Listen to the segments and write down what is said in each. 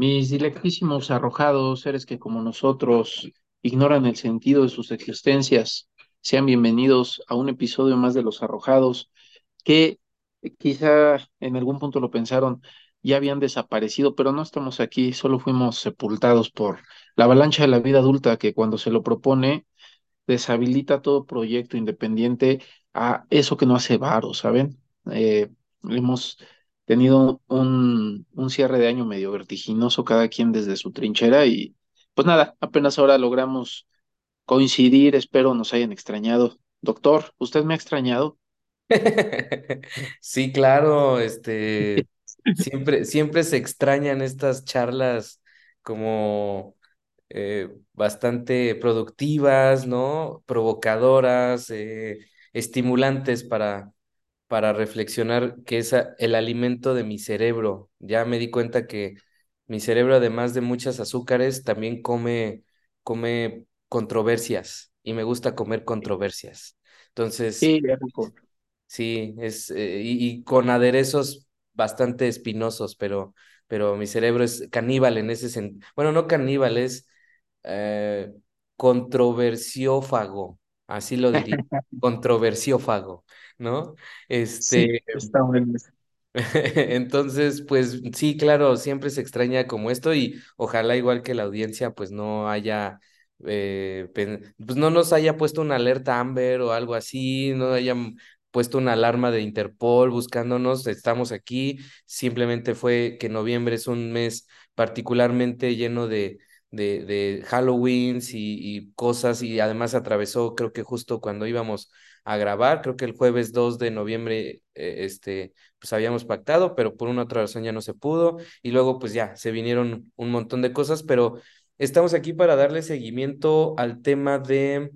Mis dilectísimos arrojados, seres que como nosotros ignoran el sentido de sus existencias, sean bienvenidos a un episodio más de Los Arrojados, que quizá en algún punto lo pensaron, ya habían desaparecido, pero no estamos aquí, solo fuimos sepultados por la avalancha de la vida adulta que cuando se lo propone deshabilita todo proyecto independiente a eso que no hace varo, ¿saben? Eh, hemos tenido un, un cierre de año medio vertiginoso, cada quien desde su trinchera y pues nada, apenas ahora logramos coincidir, espero nos hayan extrañado. Doctor, ¿usted me ha extrañado? Sí, claro, este, siempre, siempre se extrañan estas charlas como eh, bastante productivas, ¿no? Provocadoras, eh, estimulantes para, para reflexionar que es el alimento de mi cerebro. Ya me di cuenta que mi cerebro, además de muchas azúcares, también come, come controversias y me gusta comer controversias. Entonces, Sí. Sí, es, eh, y, y con aderezos bastante espinosos, pero, pero mi cerebro es caníbal en ese sentido. Bueno, no caníbal, es eh, controversiófago, así lo diría, controversiófago, ¿no? Sí, Este, está bueno. entonces, pues sí, claro, siempre se extraña como esto y ojalá igual que la audiencia, pues no haya, eh, pues no nos haya puesto una alerta Amber o algo así, no hayan puesto una alarma de Interpol buscándonos, estamos aquí, simplemente fue que noviembre es un mes particularmente lleno de, de, de y, y cosas y además atravesó, creo que justo cuando íbamos a grabar, creo que el jueves 2 de noviembre, eh, este pues habíamos pactado, pero por una otra razón ya no se pudo y luego pues ya se vinieron un montón de cosas, pero estamos aquí para darle seguimiento al tema de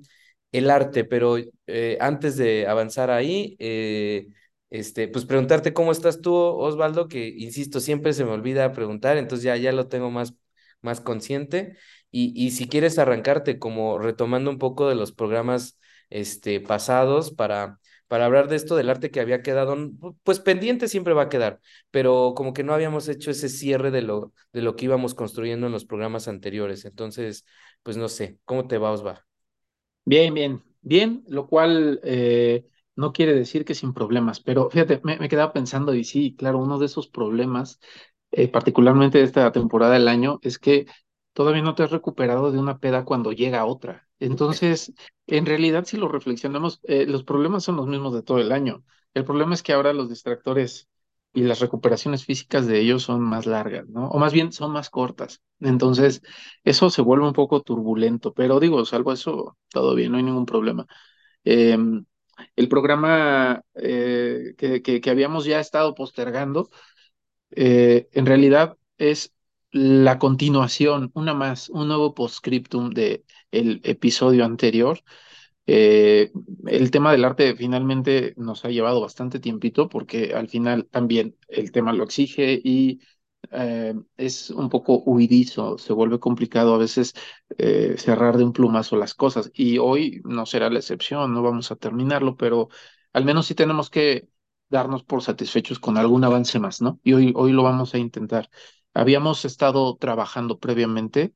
el arte, pero eh, antes de avanzar ahí, eh, este, pues preguntarte cómo estás tú, Osvaldo, que insisto, siempre se me olvida preguntar, entonces ya, ya lo tengo más, más consciente. Y, y si quieres arrancarte como retomando un poco de los programas este, pasados para para hablar de esto del arte que había quedado, pues pendiente siempre va a quedar, pero como que no habíamos hecho ese cierre de lo, de lo que íbamos construyendo en los programas anteriores. Entonces, pues no sé, ¿cómo te va, Osva? Bien, bien, bien, lo cual eh, no quiere decir que sin problemas, pero fíjate, me, me quedaba pensando y sí, claro, uno de esos problemas, eh, particularmente de esta temporada del año, es que todavía no te has recuperado de una peda cuando llega otra. Entonces, en realidad, si lo reflexionamos, eh, los problemas son los mismos de todo el año. El problema es que ahora los distractores y las recuperaciones físicas de ellos son más largas, ¿no? O más bien son más cortas. Entonces, eso se vuelve un poco turbulento, pero digo, salvo eso, todo bien, no hay ningún problema. Eh, el programa eh, que, que habíamos ya estado postergando, eh, en realidad es la continuación, una más, un nuevo postscriptum de el episodio anterior. Eh, el tema del arte finalmente nos ha llevado bastante tiempito porque al final también el tema lo exige y eh, es un poco huidizo, se vuelve complicado a veces cerrar de un plumazo las cosas y hoy no será la excepción, no vamos a terminarlo, pero al menos sí tenemos que darnos por satisfechos con algún avance más, ¿no? Y hoy, hoy lo vamos a intentar. Habíamos estado trabajando previamente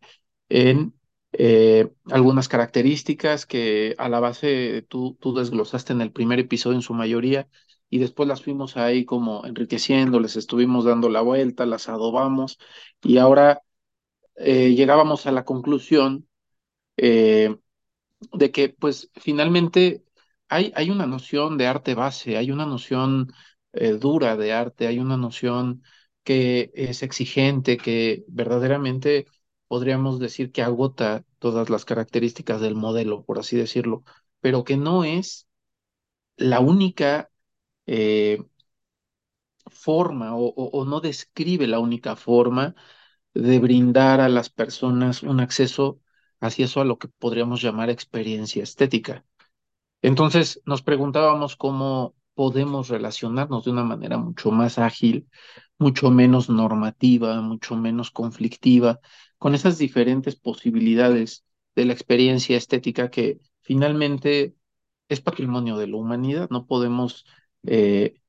en eh, algunas características que a la base tú, tú desglosaste en el primer episodio en su mayoría y después las fuimos ahí como enriqueciendo, les estuvimos dando la vuelta, las adobamos y ahora eh, llegábamos a la conclusión eh, de que pues finalmente hay, una noción de arte base, hay una noción eh, dura de arte, hay una noción que es exigente, que verdaderamente podríamos decir que agota todas las características del modelo, por así decirlo, pero que no es la única eh, forma o, no describe la única forma de brindar a las personas un acceso hacia eso a lo que podríamos llamar experiencia estética. Entonces nos preguntábamos cómo podemos relacionarnos de una manera mucho más ágil, mucho menos normativa, mucho menos conflictiva, con esas diferentes posibilidades de la experiencia estética que finalmente es patrimonio de la humanidad. No podemos eh,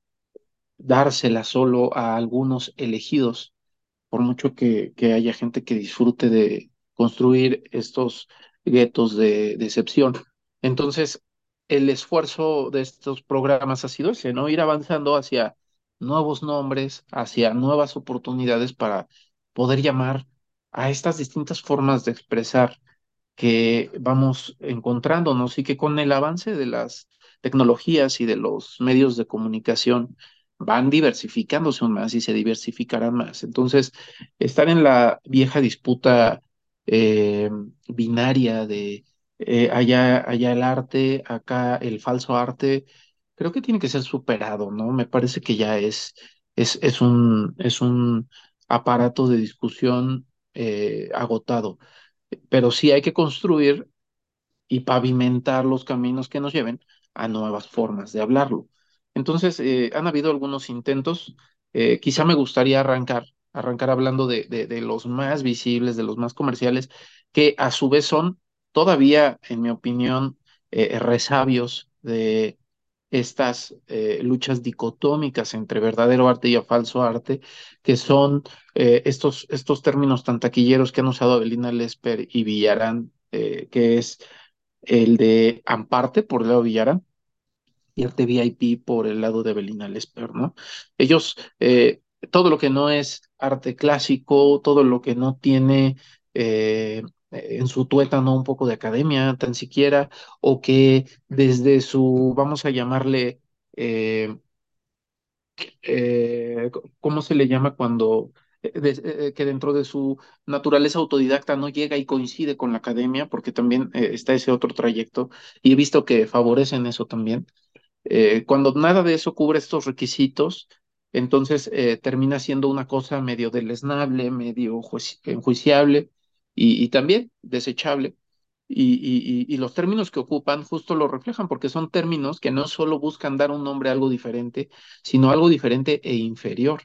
dársela solo a algunos elegidos por mucho que, que haya gente que disfrute de construir estos guetos de decepción. Entonces, el esfuerzo de estos programas ha sido ese, ¿no? Ir avanzando hacia nuevos nombres, hacia nuevas oportunidades para poder llamar a estas distintas formas de expresar que vamos encontrándonos y que con el avance de las tecnologías y de los medios de comunicación van diversificándose aún más y se diversificarán más. Entonces, estar en la vieja disputa eh, binaria de eh, allá, allá el arte, acá el falso arte, creo que tiene que ser superado, ¿no? Me parece que ya es, es, es un, es un aparato de discusión eh, agotado pero sí hay que construir y pavimentar los caminos que nos lleven a nuevas formas de hablarlo. Entonces, eh, han habido algunos intentos, quizá me gustaría arrancar, arrancar hablando de, de los más visibles, de los más comerciales, que a su vez son todavía, en mi opinión, eh, resabios de estas eh, luchas dicotómicas entre verdadero arte y falso arte, que son eh, estos, estos términos tan taquilleros que han usado Abelina Lesper y Villarán, que es el de Amparte por Leo Villarán y arte VIP por el lado de Abelina Lesper, ¿no? Ellos, todo lo que no es arte clásico, todo lo que no tiene en su tuétano un poco de academia, tan siquiera, o que desde su, vamos a llamarle, eh, eh, ¿cómo se le llama cuando, eh, que dentro de su naturaleza autodidacta no llega y coincide con la academia, porque también está ese otro trayecto, y he visto que favorecen eso también. cuando nada de eso cubre estos requisitos, entonces termina siendo una cosa medio deleznable, medio enjuiciable y, también desechable. Y, los términos que ocupan justo lo reflejan porque son términos que no solo buscan dar un nombre a algo diferente, sino algo diferente e inferior.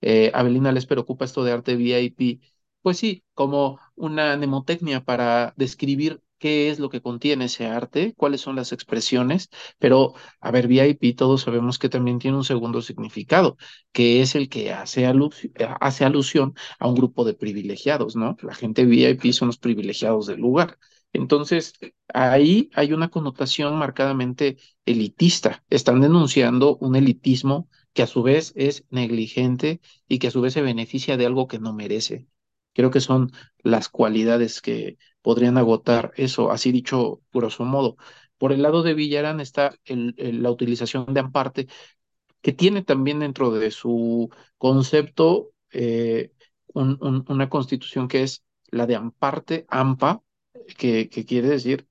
Eh, Abelina les preocupa esto de arte VIP, pues sí, como una mnemotecnia para describir qué es lo que contiene ese arte, cuáles son las expresiones, pero a ver, VIP todos sabemos que también tiene un segundo significado, que es el que hace, alusión a un grupo de privilegiados, ¿no? La gente VIP son los privilegiados del lugar. Entonces, ahí hay una connotación marcadamente elitista. Están denunciando un elitismo que a su vez es negligente y que a su vez se beneficia de algo que no merece. Creo que son las cualidades que podrían agotar eso, así dicho, grosso modo. Por el lado de Villarán está la utilización de Amparte, que tiene también dentro de su concepto eh, un, un, una constitución que es la de Amparte, AMPA, que, que quiere decir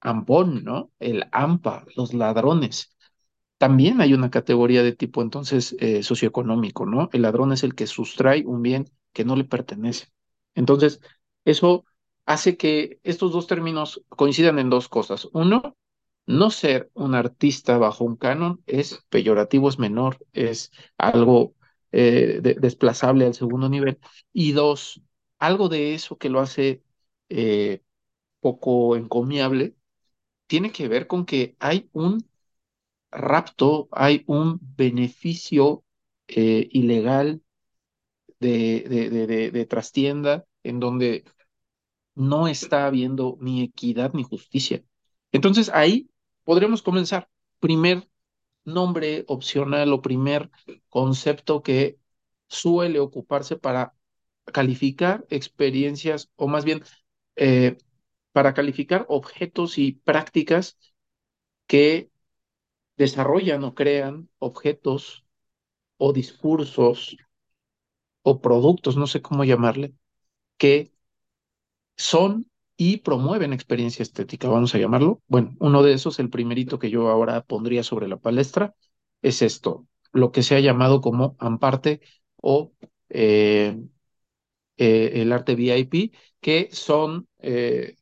ampón, ¿no? El AMPA, los ladrones. También hay una categoría de tipo entonces eh, socioeconómico, ¿no? El ladrón es el que sustrae un bien que no le pertenece. Entonces, eso hace que estos dos términos coincidan en dos cosas. Uno, no ser un artista bajo un canon es peyorativo, es menor, es algo eh, de, desplazable al segundo nivel. Y dos, algo de eso que lo hace eh, poco encomiable tiene que ver con que hay un rapto, hay un beneficio eh, ilegal de, de, de, de, trastienda en donde no está habiendo ni equidad ni justicia. Entonces ahí podremos comenzar. Primer nombre opcional o primer concepto que suele ocuparse para calificar experiencias o más bien eh, para calificar objetos y prácticas que desarrollan o crean objetos o discursos o productos, no sé cómo llamarle, que son y promueven experiencia estética, vamos a llamarlo. Bueno, uno de esos, el primerito que yo ahora pondría sobre la palestra, es esto, lo que se ha llamado como amparte o eh, eh, el arte VIP, que son, eh,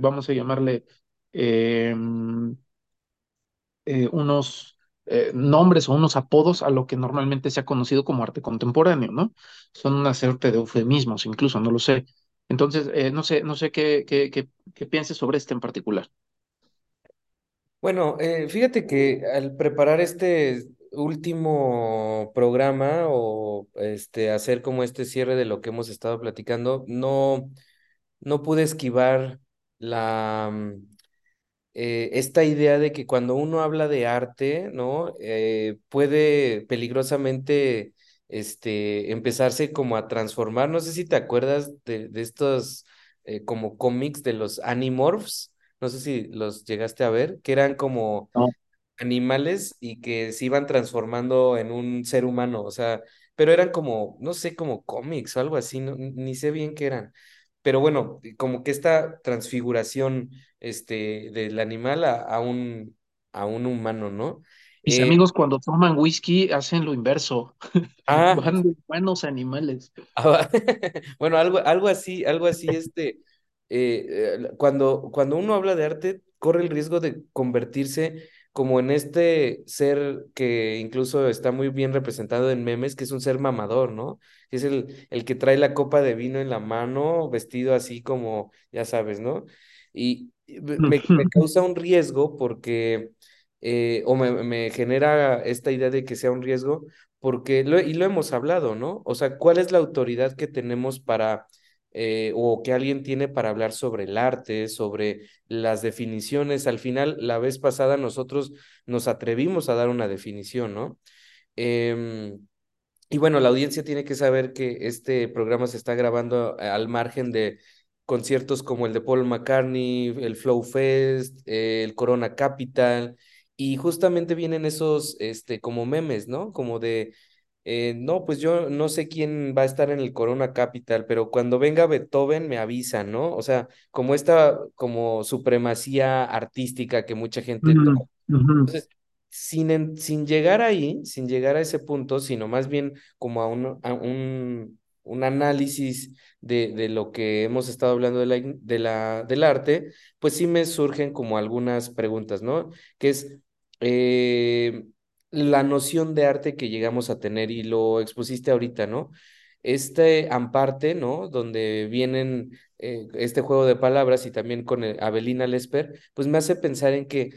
vamos a llamarle, em, unos nombres o unos apodos a lo que normalmente se ha conocido como arte contemporáneo, ¿no? Son una suerte de eufemismos, incluso, no lo sé. Entonces, no sé, no sé qué, qué, qué, qué pienses sobre este en particular. Bueno, eh, fíjate que al preparar este, último programa o este hacer como este cierre de lo que hemos estado platicando, no, no pude esquivar la eh, esta idea de que cuando uno habla de arte, ¿no? Eh, puede peligrosamente este, empezarse como a transformar. No sé si te acuerdas de, de estos eh, como cómics de los Animorphs. No sé si los llegaste a ver, que eran como No. animales y que se iban transformando en un ser humano, o sea, pero eran como, no sé, como cómics o algo así, no, ni sé bien qué eran. Pero bueno, como que esta transfiguración este, del animal a, a un, a un humano, ¿no? Mis Eh, amigos cuando toman whisky hacen lo inverso, ah, van de buenos animales. Ah, Bueno, algo, algo así, algo así, este, eh, eh, cuando, cuando uno habla de arte, corre el riesgo de convertirse como en este ser que incluso está muy bien representado en memes, que es un ser mamador, ¿no? Que es el, el que trae la copa de vino en la mano, vestido así como, ya sabes, ¿no? Y me causa un riesgo porque, eh, o me, me genera esta idea de que sea un riesgo porque, lo, y lo hemos hablado, ¿no? O sea, ¿cuál es la autoridad que tenemos para, eh, o que alguien tiene para hablar sobre el arte, sobre las definiciones? Al final, la vez pasada nosotros nos atrevimos a dar una definición, ¿no? Em, y bueno, la audiencia tiene que saber que este programa se está grabando eh, al margen de conciertos como el de Paul McCartney, el Flow Fest, eh, el Corona Capital, y justamente vienen esos, este, como memes, ¿no? Como de, eh, no, pues yo no sé quién va a estar en el Corona Capital, pero cuando venga Beethoven me avisan, ¿no? O sea, como esta, como supremacía artística que mucha gente toma. Entonces, sin, en- sin llegar ahí, sin llegar a ese punto, sino más bien como a un, a un, un análisis de, de lo que hemos estado hablando de la, de la, del arte, pues sí me surgen como algunas preguntas, ¿no? Que es eh, la noción de arte que llegamos a tener y lo expusiste ahorita, ¿no? Este amparte, ¿no? Donde vienen eh, este juego de palabras y también con el- Avelina Lesper, pues me hace pensar en que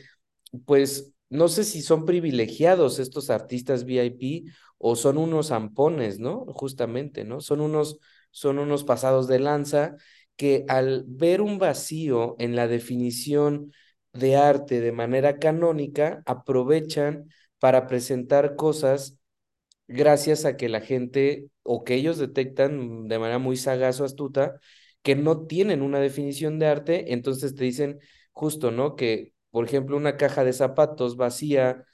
pues no sé si son privilegiados estos artistas VIP o son unos zampones, ¿no? Justamente, ¿no? Son unos, son unos pasados de lanza que al ver un vacío en la definición de arte de manera canónica, aprovechan para presentar cosas gracias a que la gente o que ellos detectan de manera muy sagaz o astuta que no tienen una definición de arte, entonces te dicen justo, ¿no? Que, por ejemplo, una caja de zapatos vacía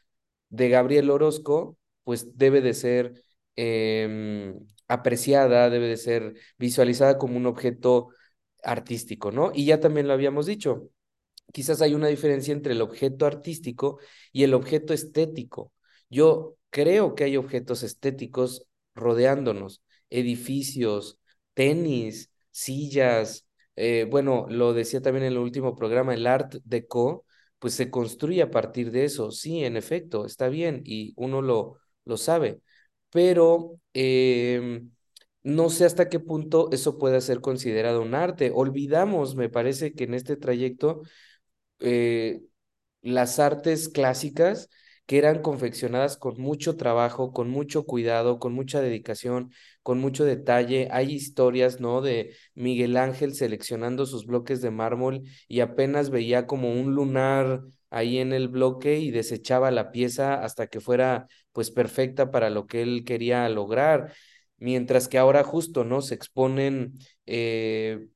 de Gabriel Orozco, pues debe de ser eh, apreciada, debe de ser visualizada como un objeto artístico, ¿no? Y ya también lo habíamos dicho, quizás hay una diferencia entre el objeto artístico y el objeto estético. Yo creo que hay objetos estéticos rodeándonos, edificios, tenis, sillas, eh, bueno, lo decía también en el último programa, el Art Deco, pues se construye a partir de eso. Sí, en efecto, está bien y uno lo, lo sabe, pero eh, no sé hasta qué punto eso puede ser considerado un arte. Olvidamos, me parece que en este trayecto eh, las artes clásicas que eran confeccionadas con mucho trabajo, con mucho cuidado, con mucha dedicación, con mucho detalle. Hay historias, ¿no? De Miguel Ángel seleccionando sus bloques de mármol y apenas veía como un lunar ahí en el bloque y desechaba la pieza hasta que fuera pues perfecta para lo que él quería lograr. Mientras que ahora justo, ¿no? Se exponen, eh,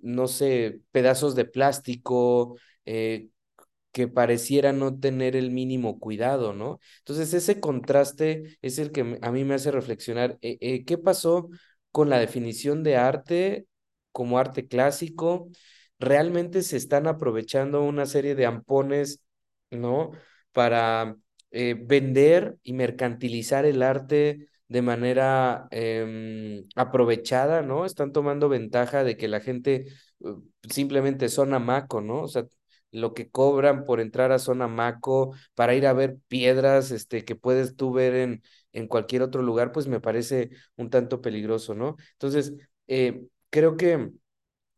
no sé, pedazos de plástico, eh, que pareciera no tener el mínimo cuidado, ¿no? Entonces, ese contraste es el que a mí me hace reflexionar, eh, eh, ¿qué pasó con la definición de arte como arte clásico? ¿Realmente se están aprovechando una serie de ampones, ¿no? Para vender y mercantilizar el arte de manera em, aprovechada, ¿no? Están tomando ventaja de que la gente simplemente son amaco, ¿no? O sea, lo que cobran por entrar a zona Maco, para ir a ver piedras, este, que puedes tú ver en, en cualquier otro lugar, pues me parece un tanto peligroso, ¿no? Entonces, eh, creo que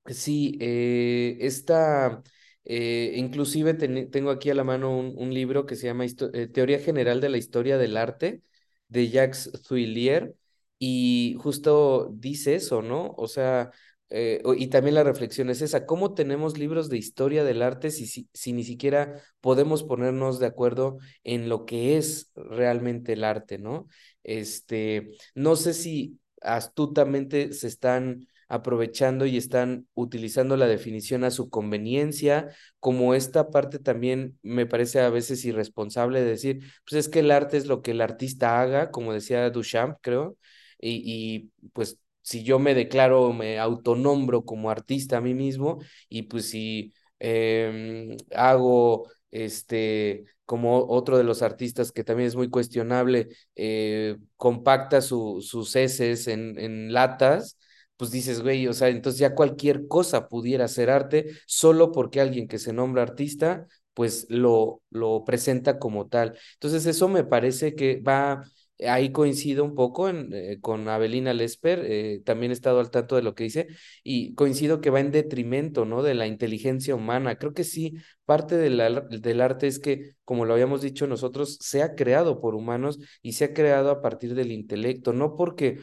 sí, eh, esta, Eh, inclusive tengo aquí a la mano un, un libro que se llama Teoría General de la Historia del Arte de Jacques Thuillier y justo dice eso, ¿no? O sea, eh, y también la reflexión es esa, ¿cómo tenemos libros de historia del arte si, si, ni siquiera podemos ponernos de acuerdo en lo que es realmente el arte, ¿no? Este, no sé si astutamente se están aprovechando y están utilizando la definición a su conveniencia, como esta parte también me parece a veces irresponsable de decir, pues es que el arte es lo que el artista haga, como decía Duchamp, creo, y, y pues si yo me declaro, me autonombro como artista a mí mismo, y pues si eh, hago este como otro de los artistas que también es muy cuestionable, eh, compacta su, sus heces en, en latas, pues dices, güey, o sea, entonces ya cualquier cosa pudiera ser arte solo porque alguien que se nombra artista, pues lo, lo presenta como tal. Entonces eso me parece que va, ahí coincido un poco eh, con Abelina Lesper, eh, también he estado al tanto de lo que dice, y coincido que va en detrimento, ¿no? De la inteligencia humana. Creo que sí, parte del arte es que, como lo habíamos dicho nosotros, se ha creado por humanos y se ha creado a partir del intelecto, no porque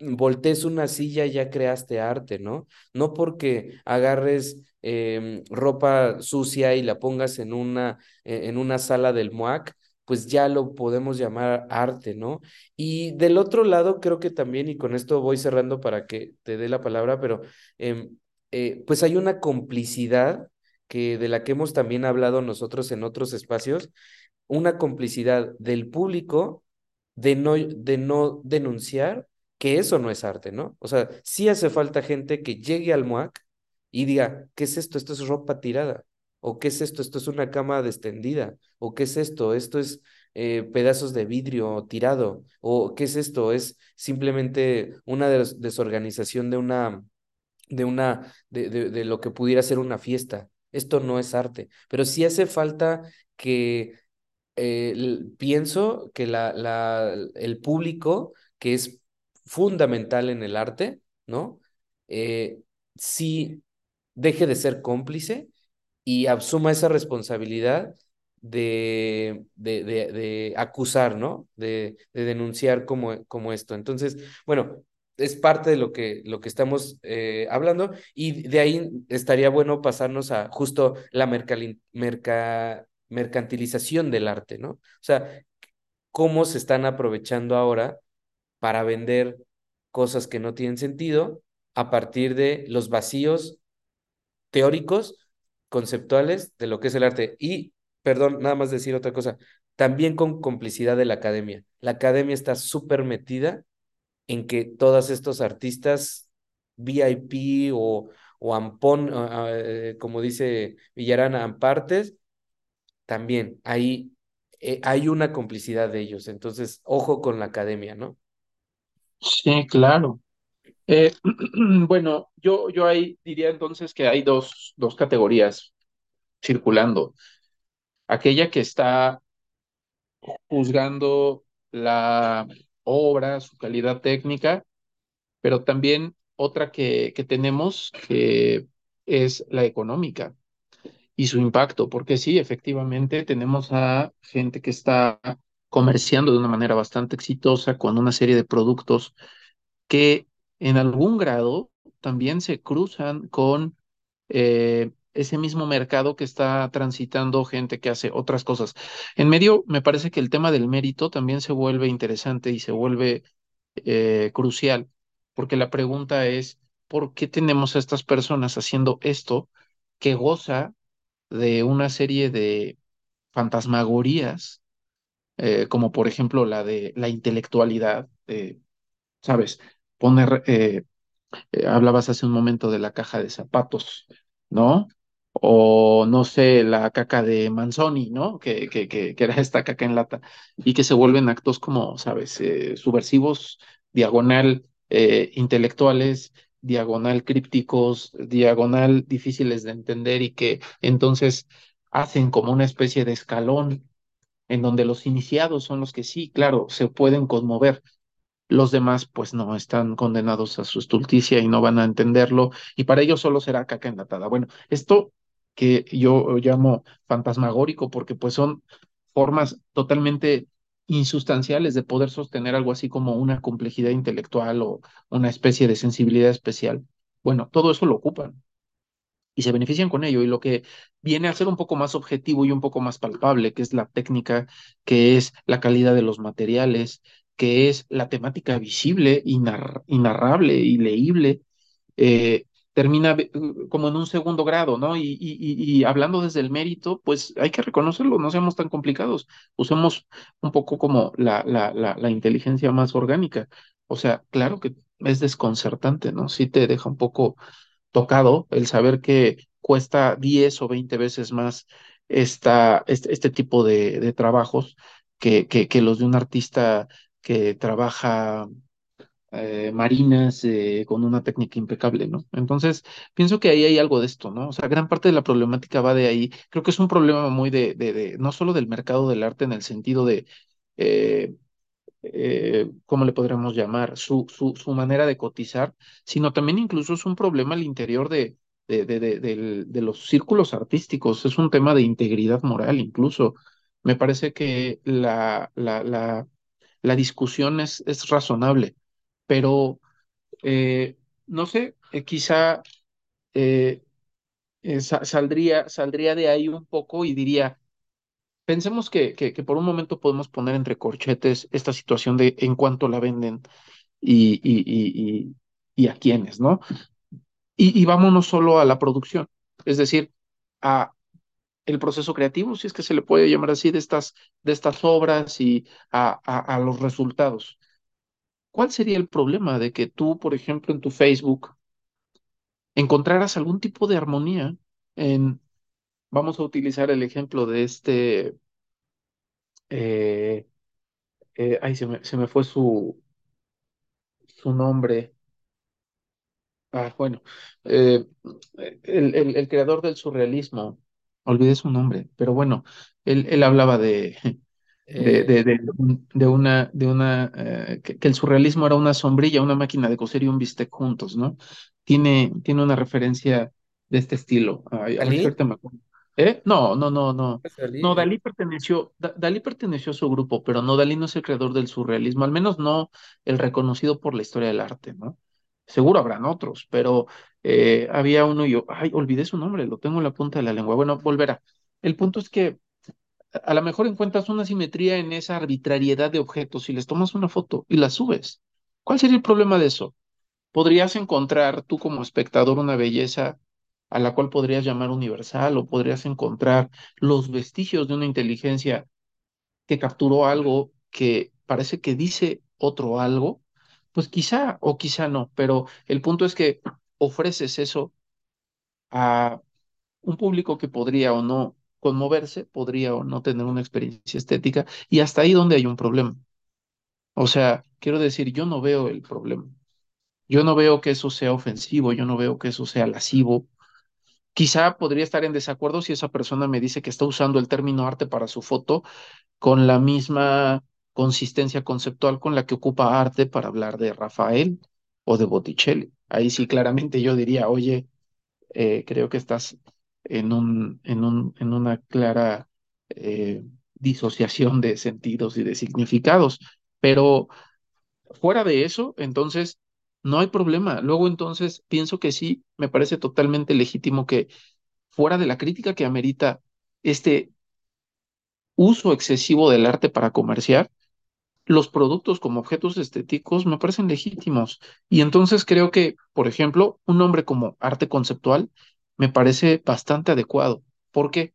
voltees una silla ya creaste arte, ¿no? No porque agarres em, ropa sucia y la pongas en una, e, en una sala del MUAC, pues ya lo podemos llamar arte, ¿no? Y del otro lado, creo que también, y con esto voy cerrando para que te dé la palabra, pero em, eh, pues hay una complicidad que de la que hemos también hablado nosotros en otros espacios, una complicidad del público de no, de no denunciar que eso no es arte, ¿no? O sea, sí hace falta gente que llegue al MUAC y diga, ¿qué es esto? Esto es ropa tirada. ¿O qué es esto? Esto es una cama extendida. ¿O qué es esto? Esto es eh, pedazos de vidrio tirado. ¿O qué es esto? Es simplemente una desorganización de una, de una, de, de, de lo que pudiera ser una fiesta. Esto no es arte. Pero sí hace falta que eh, pienso que la, la, el público, que es fundamental en el arte, ¿no? Eh, sí deje de ser cómplice y asuma esa responsabilidad de, de, de, acusar, ¿no? De, de denunciar como, como esto. Entonces, bueno, es parte de lo que, lo que estamos eh, hablando y de ahí estaría bueno pasarnos a justo la merca, mercantilización del arte, ¿no? O sea, cómo se están aprovechando ahora para vender cosas que no tienen sentido a partir de los vacíos teóricos, conceptuales de lo que es el arte. Y, perdón, nada más decir otra cosa, también con complicidad de la academia. La academia está súper metida en que todos estos artistas VIP o, o Ampón, eh, como dice Villarán, Ampartes, también hay, eh, hay una complicidad de ellos. Entonces, ojo con la academia, ¿no? Sí, claro. Eh, bueno, yo, yo ahí diría entonces que hay dos, dos categorías circulando. Aquella que está juzgando la obra, su calidad técnica, pero también otra que, que tenemos que es la económica y su impacto, porque sí, efectivamente tenemos a gente que está comerciando de una manera bastante exitosa con una serie de productos que en algún grado también se cruzan con eh, ese mismo mercado que está transitando gente que hace otras cosas. En medio, me parece que el tema del mérito también se vuelve interesante y se vuelve eh, crucial, porque la pregunta es, ¿por qué tenemos a estas personas haciendo esto que goza de una serie de fantasmagorías, eh, como por ejemplo la de la intelectualidad, ¿sabes? Poner, eh, eh, hablabas hace un momento de la caja de zapatos, ¿no? O no sé, la caca de Manzoni, ¿no? Que, que, que, que era esta caca en lata, y que se vuelven actos como, ¿sabes? Eh, subversivos, diagonal, intelectuales, diagonal crípticos, diagonal difíciles de entender y que entonces hacen como una especie de escalón en donde los iniciados son los que sí, claro, se pueden conmover, los demás, pues no, están condenados a su estulticia y no van a entenderlo, y para ellos solo será caca enlatada. Bueno, esto que yo llamo fantasmagórico, porque pues son formas totalmente insustanciales de poder sostener algo así como una complejidad intelectual o una especie de sensibilidad especial. Bueno, todo eso lo ocupan y se benefician con ello. Y lo que viene a ser un poco más objetivo y un poco más palpable, que es la técnica, que es la calidad de los materiales, que es la temática visible y, nar y leíble, eh, termina como en un segundo grado, ¿no? Y, hablando desde el mérito, pues hay que reconocerlo, no seamos tan complicados, usemos un poco como la, inteligencia más orgánica. O sea, claro que es desconcertante, ¿no? Sí te deja un poco tocado el saber que cuesta 10 o 20 veces más esta, este, este tipo de, trabajos que, los de un artista que trabaja eh, marinas eh, con una técnica impecable, ¿no? Entonces, pienso que ahí hay algo de esto, ¿no? O sea, gran parte de la problemática va de ahí. Creo que es un problema muy de, de, de no solo del mercado del arte en el sentido de... Eh, ¿cómo le podríamos llamar? Su, su, su manera de cotizar, sino también incluso es un problema al interior de, de los círculos artísticos, es un tema de integridad moral incluso. Me parece que la, la, la, la discusión es, es razonable, pero eh, no sé, eh, quizá eh, sa- saldría, saldría de ahí un poco y diría, pensemos que, que, por un momento podemos poner entre corchetes esta situación de en cuánto la venden y, y, y, y, a quiénes, ¿no? Y, y vámonos solo a la producción, es decir, a el proceso creativo, si es que se le puede llamar así, de estas, de estas obras y a, a, los resultados. ¿Cuál sería el problema de que tú, por ejemplo, en tu Facebook encontraras algún tipo de armonía en, vamos a utilizar el ejemplo de este, eh, eh, ay, se me, se me fue su, su nombre, Ah, bueno, eh, el, el creador del surrealismo, olvidé su nombre, pero bueno, él, él hablaba de, de, Eh, de, de, un- de una, de una eh, que, que el surrealismo era una sombrilla, una máquina de coser y un bistec juntos, ¿no? Tiene, tiene una referencia de este estilo. Ay, ¿Dalí? me acuerdo. ¿Eh? No, no, no, no. No, Dalí perteneció, Da- Dalí perteneció a su grupo, pero no, Dalí no es el creador del surrealismo, al menos no el reconocido por la historia del arte, ¿no? Seguro habrán otros, pero eh, había uno y yo, ay, olvidé su nombre, lo tengo en la punta de la lengua. Bueno, volverá. El punto es que a lo mejor encuentras una simetría en esa arbitrariedad de objetos y les tomas una foto y la subes. ¿Cuál sería el problema de eso? Podrías encontrar tú como espectador una belleza a la cual podrías llamar universal o podrías encontrar los vestigios de una inteligencia que capturó algo que parece que dice otro algo, pues quizá o quizá no, pero el punto es que ofreces eso a un público que podría o no conmoverse, podría o no tener una experiencia estética, y hasta ahí donde hay un problema. O sea, quiero decir, yo no veo el problema. Yo no veo que eso sea ofensivo, yo no veo que eso sea lascivo. Quizá podría estar en desacuerdo si esa persona me dice que está usando el término arte para su foto con la misma consistencia conceptual con la que ocupa arte para hablar de Rafael o de Botticelli. Ahí sí claramente yo diría, oye, eh, creo que estás en un, en un, en una clara eh, disociación de sentidos y de significados. Pero fuera de eso, entonces no hay problema. Luego entonces pienso que sí, me parece totalmente legítimo que fuera de la crítica que amerita este uso excesivo del arte para comerciar, los productos como objetos estéticos me parecen legítimos. Y entonces creo que, por ejemplo, un nombre como arte conceptual me parece bastante adecuado. ¿Por qué?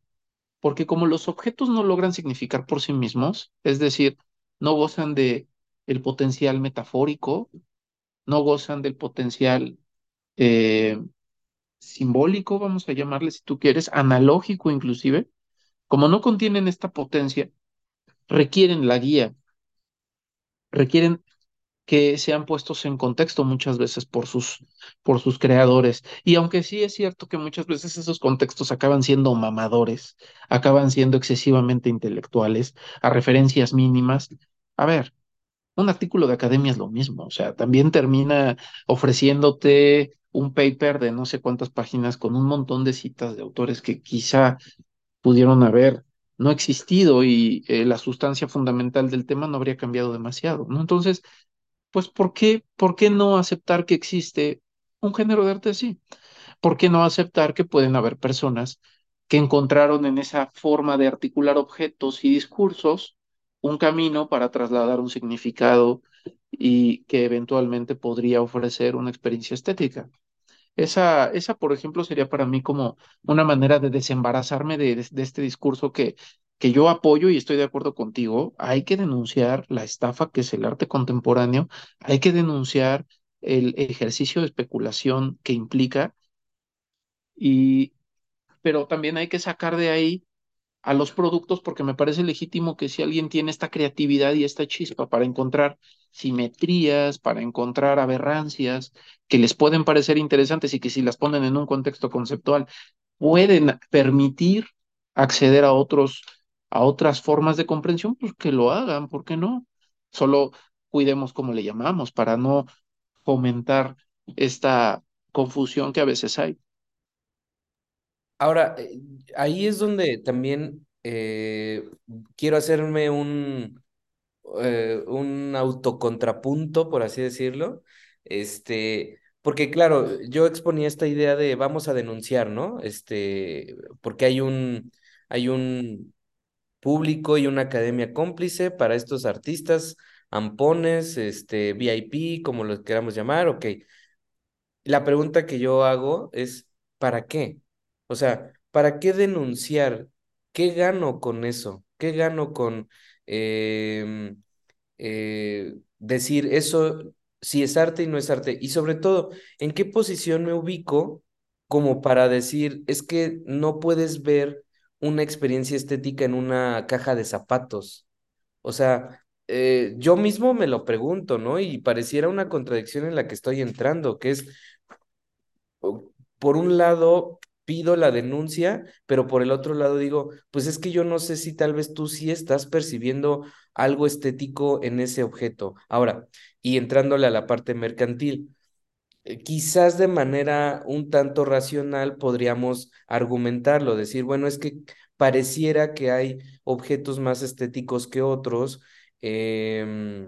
Porque como los objetos no logran significar por sí mismos, es decir, no gozan de el potencial metafórico, no gozan del potencial eh, simbólico, vamos a llamarle si tú quieres, analógico inclusive, como no contienen esta potencia, requieren la guía, requieren que sean puestos en contexto muchas veces por sus, por sus creadores. Y aunque sí es cierto que muchas veces esos contextos acaban siendo mamadores, acaban siendo excesivamente intelectuales, a referencias mínimas, a ver, un artículo de academia es lo mismo, o sea, también termina ofreciéndote un paper de no sé cuántas páginas con un montón de citas de autores que quizá pudieron haber no existido y eh, la sustancia fundamental del tema no habría cambiado demasiado, ¿no? Entonces, pues, ¿por qué, por qué no aceptar que existe un género de arte así? ¿Por qué no aceptar que pueden haber personas que encontraron en esa forma de articular objetos y discursos un camino para trasladar un significado y que eventualmente podría ofrecer una experiencia estética? Esa, esa, por ejemplo, sería para mí como una manera de desembarazarme de, de, este discurso que, que yo apoyo y estoy de acuerdo contigo. Hay que denunciar la estafa que es el arte contemporáneo, hay que denunciar el ejercicio de especulación que implica, y, pero también hay que sacar de ahí a los productos porque me parece legítimo que si alguien tiene esta creatividad y esta chispa para encontrar simetrías, para encontrar aberrancias que les pueden parecer interesantes y que si las ponen en un contexto conceptual pueden permitir acceder a otros a otras formas de comprensión, pues que lo hagan, ¿por qué no? Solo cuidemos como le llamamos para no fomentar esta confusión que a veces hay. Ahora, eh, ahí es donde también eh, quiero hacerme un, eh, un autocontrapunto, por así decirlo. Este, porque claro, yo exponía esta idea de vamos a denunciar, ¿no? Este, porque hay un, hay un público y una academia cómplice para estos artistas, ampones, este, VIP, como los queramos llamar, ok. La pregunta que yo hago es, ¿para qué? O sea, ¿para qué denunciar? ¿Qué gano con eso? ¿Qué gano con em, eh, decir eso si es arte y no es arte? Y sobre todo, ¿en qué posición me ubico como para decir, es que no puedes ver una experiencia estética en una caja de zapatos? O sea, eh, yo mismo me lo pregunto, ¿no? Y pareciera una contradicción en la que estoy entrando, que es por un lado pido la denuncia, pero por el otro lado digo, pues es que yo no sé si tal vez tú sí estás percibiendo algo estético en ese objeto. Ahora, y entrándole a la parte mercantil, eh, quizás de manera un tanto racional podríamos argumentarlo, decir, bueno, es que pareciera que hay objetos más estéticos que otros. Eh,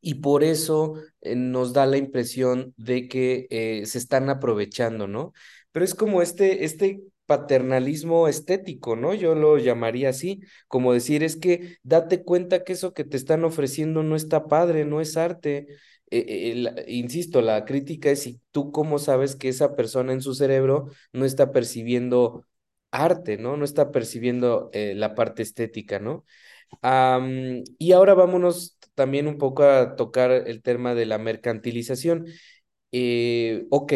y por eso eh, nos da la impresión de que eh, se están aprovechando, ¿no? Pero es como este, este paternalismo estético, ¿no? Yo lo llamaría así, como decir, es que date cuenta que eso que te están ofreciendo no está padre, no es arte. Eh, la, insisto, la crítica es si tú cómo sabes que esa persona en su cerebro no está percibiendo arte, ¿no? No está percibiendo la parte estética, ¿no? Y ahora vámonos también un poco a tocar el tema de la mercantilización. Eh, ok,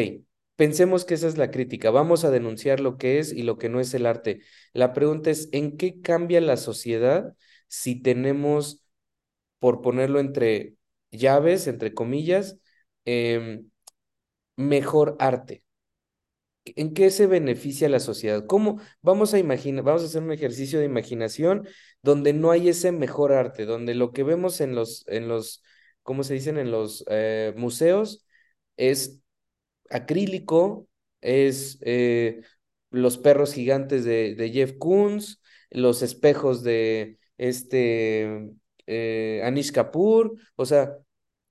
pensemos que esa es la crítica. Vamos a denunciar lo que es y lo que no es el arte. La pregunta es, ¿en qué cambia la sociedad si tenemos, por ponerlo entre llaves, entre comillas, eh, mejor arte? ¿En qué se beneficia la sociedad? ¿Cómo vamos a imaginar, vamos a hacer un ejercicio de imaginación donde no hay ese mejor arte, donde lo que vemos en los, en los, ¿cómo se dicen? En los eh, museos es acrílico, es eh, los perros gigantes de, de, Jeff Koons, los espejos de este eh, Anish Kapoor, o sea,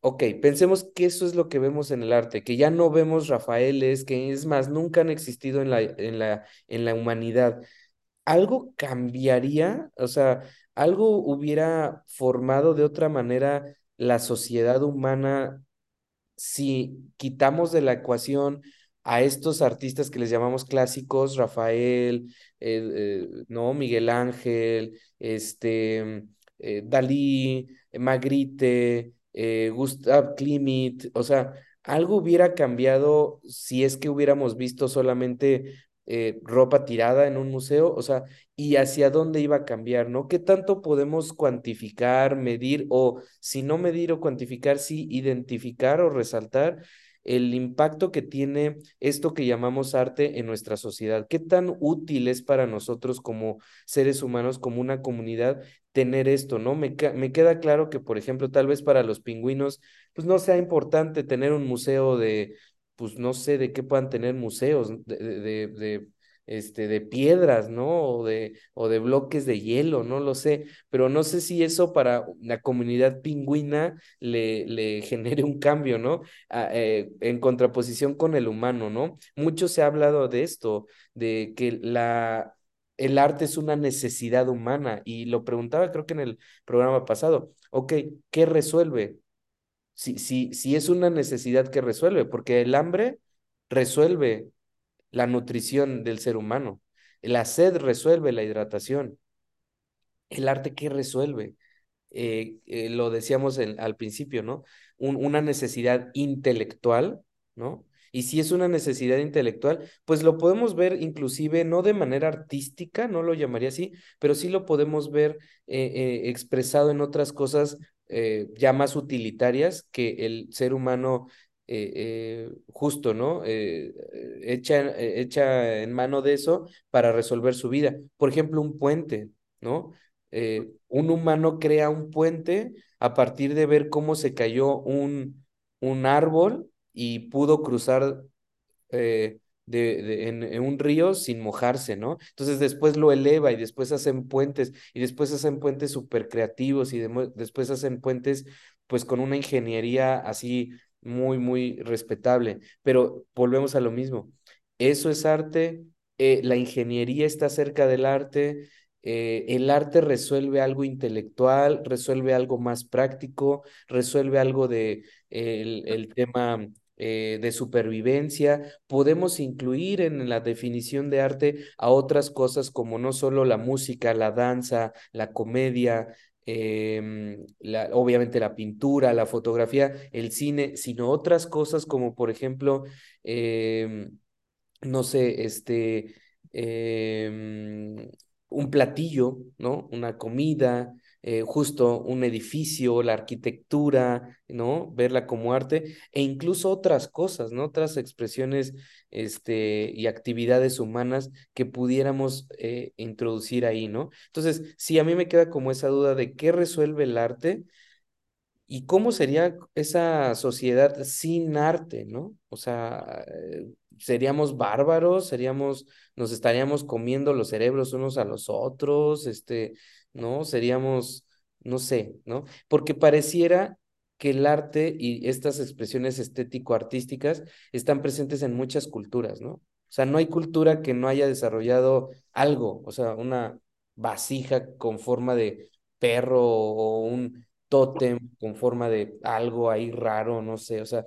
Ok, pensemos que eso es lo que vemos en el arte, que ya no vemos Rafaeles, que es más, nunca han existido en la, en la, en la humanidad. ¿Algo cambiaría? O sea, ¿algo hubiera formado de otra manera la sociedad humana si quitamos de la ecuación a estos artistas que les llamamos clásicos, Rafael, eh, eh, no, Miguel Ángel, este, eh, Dalí, Magritte, Gustav Klimt, o sea, algo hubiera cambiado si es que hubiéramos visto solamente eh, ropa tirada en un museo, o sea, y hacia dónde iba a cambiar, ¿no? ¿Qué tanto podemos cuantificar, medir o si no medir o cuantificar, sí identificar o resaltar el impacto que tiene esto que llamamos arte en nuestra sociedad? ¿Qué tan útil es para nosotros como seres humanos, como una comunidad, tener esto, ¿no? Me, me queda claro que, por ejemplo, tal vez para los pingüinos, pues no sea importante tener un museo de pues no sé de qué puedan tener museos, de, de, este, de piedras, ¿no? O de, o de bloques de hielo, no lo sé, pero no sé si eso para la comunidad pingüina le, le genere un cambio, ¿no? eh, en contraposición con el humano, ¿no? Mucho se ha hablado de esto, de que la, el arte es una necesidad humana y lo preguntaba creo que en el programa pasado, ok, ¿qué resuelve? Si, si, si es una necesidad que resuelve, porque el hambre resuelve la nutrición del ser humano. La sed resuelve la hidratación. El arte, ¿qué resuelve? Eh, eh, lo decíamos al principio, ¿no? una necesidad intelectual, ¿no? Y si es una necesidad intelectual, pues lo podemos ver inclusive no de manera artística, no lo llamaría así, pero sí lo podemos ver eh, expresado en otras cosas ya más utilitarias que el ser humano eh, eh, justo, ¿no? Eh, echa, echa en mano de eso para resolver su vida. Por ejemplo, un puente, ¿no? un humano crea un puente a partir de ver cómo se cayó un, un árbol y pudo cruzar de, de, en, un río sin mojarse, ¿no? Entonces después lo eleva y después hacen puentes y después hacen puentes súper creativos y después hacen puentes pues con una ingeniería así muy, muy respetable. Pero volvemos a lo mismo. Eso es arte, eh, la ingeniería está cerca del arte, eh, el arte resuelve algo intelectual, resuelve algo más práctico, resuelve algo de el, tema eh, de supervivencia. Podemos incluir en la definición de arte a otras cosas como no solo la música, la danza, la comedia, Em, la, obviamente la pintura, la fotografía, el cine, sino otras cosas como por ejemplo, em, no sé, este, em, un platillo, ¿no? Una comida, eh, justo un edificio, la arquitectura, ¿no? Verla como arte e incluso otras cosas, ¿no? Otras expresiones este, y actividades humanas que pudiéramos eh, introducir ahí, ¿no? Entonces, sí, a mí me queda como esa duda de qué resuelve el arte y cómo sería esa sociedad sin arte, ¿no? O sea, eh, seríamos bárbaros, seríamos, nos estaríamos comiendo los cerebros unos a los otros, este, ¿no? Seríamos, no sé, ¿no? Porque pareciera que el arte y estas expresiones estético-artísticas están presentes en muchas culturas, ¿no? O sea, no hay cultura que no haya desarrollado algo, o sea, una vasija con forma de perro o un tótem con forma de algo ahí raro, no sé, o sea,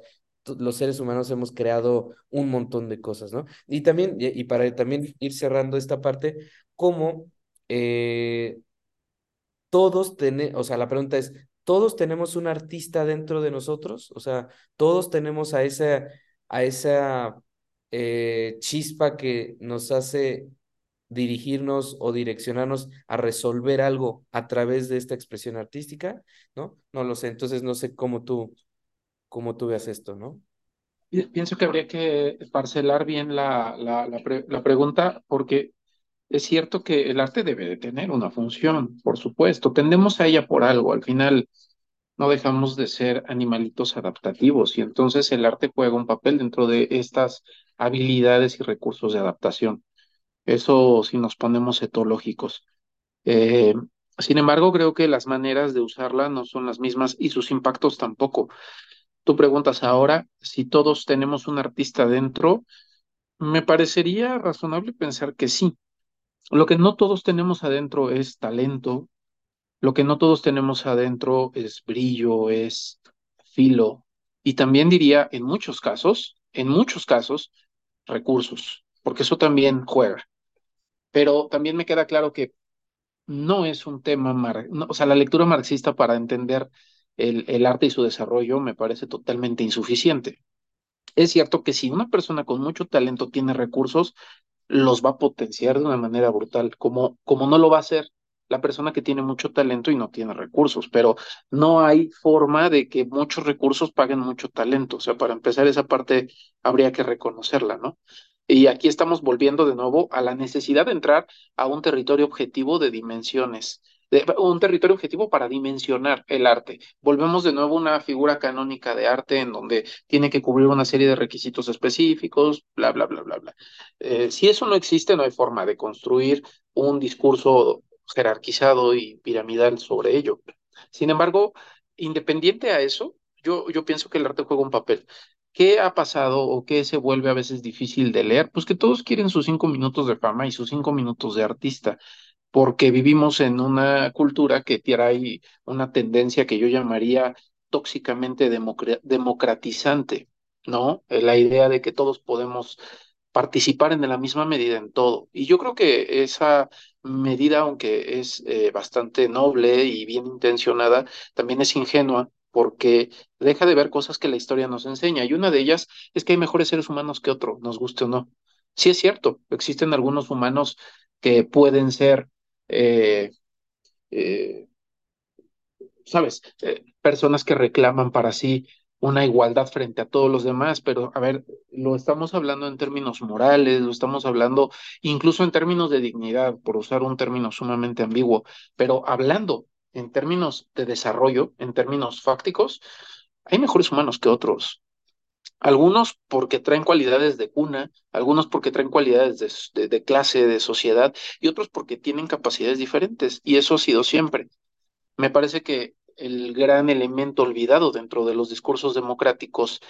los seres humanos hemos creado un montón de cosas, ¿no? Y también, y para también ir cerrando esta parte, cómo eh, todos tenemos, o sea, la pregunta es, ¿todos tenemos un artista dentro de nosotros? O sea, todos tenemos a esa, a esa eh, chispa que nos hace dirigirnos o direccionarnos a resolver algo a través de esta expresión artística, ¿no? No lo sé, entonces no sé cómo tú, cómo tú veas esto, ¿no? Pienso que habría que parcelar bien la, la, la, pregunta porque es cierto que el arte debe de tener una función, por supuesto, tendemos a ella por algo, al final no dejamos de ser animalitos adaptativos y entonces el arte juega un papel dentro de estas habilidades y recursos de adaptación. Eso si nos ponemos etológicos. Eh, sin embargo, creo que las maneras de usarla no son las mismas y sus impactos tampoco. Tú preguntas ahora si todos tenemos un artista dentro. Me parecería razonable pensar que sí. Lo que no todos tenemos adentro es talento. Lo que no todos tenemos adentro es brillo, es filo. Y también diría, en muchos casos, en muchos casos, recursos, porque eso también juega. Pero también me queda claro que no es un tema, o sea, la lectura marxista para entender el, el arte y su desarrollo me parece totalmente insuficiente. Es cierto que si una persona con mucho talento tiene recursos, los va a potenciar de una manera brutal, como, como no lo va a hacer la persona que tiene mucho talento y no tiene recursos, pero no hay forma de que muchos recursos paguen mucho talento. O sea, para empezar esa parte habría que reconocerla, ¿no? Y aquí estamos volviendo de nuevo a la necesidad de entrar a un territorio objetivo de dimensiones. Un territorio objetivo para dimensionar el arte. Volvemos de nuevo a una figura canónica de arte en donde tiene que cubrir una serie de requisitos específicos, bla, bla, bla, bla, bla. Eh, si eso no existe, no hay forma de construir un discurso jerarquizado y piramidal sobre ello. Sin embargo, independiente a eso, yo, yo pienso que el arte juega un papel. ¿Qué ha pasado o qué se vuelve a veces difícil de leer? Pues que todos quieren sus cinco minutos de fama y sus cinco minutos de artista porque vivimos en una cultura que trae una tendencia que yo llamaría tóxicamente democratizante, ¿no? Eh, la idea de que todos podemos participar en la misma medida en todo. Y yo creo que esa medida, aunque es eh, bastante noble y bien intencionada, también es ingenua porque deja de ver cosas que la historia nos enseña. Y una de ellas es que hay mejores seres humanos que otros, nos guste o no. Sí es cierto, existen algunos humanos que pueden ser eh, eh, ¿sabes? Eh, personas que reclaman para sí una igualdad frente a todos los demás, pero a ver, lo estamos hablando en términos morales, lo estamos hablando incluso en términos de dignidad, por usar un término sumamente ambiguo, pero hablando en términos de desarrollo, en términos fácticos, hay mejores humanos que otros. Algunos porque traen cualidades de cuna, algunos porque traen cualidades de, clase, de sociedad, y otros porque tienen capacidades diferentes, y eso ha sido siempre. Me parece que el gran elemento olvidado dentro de los discursos democráticos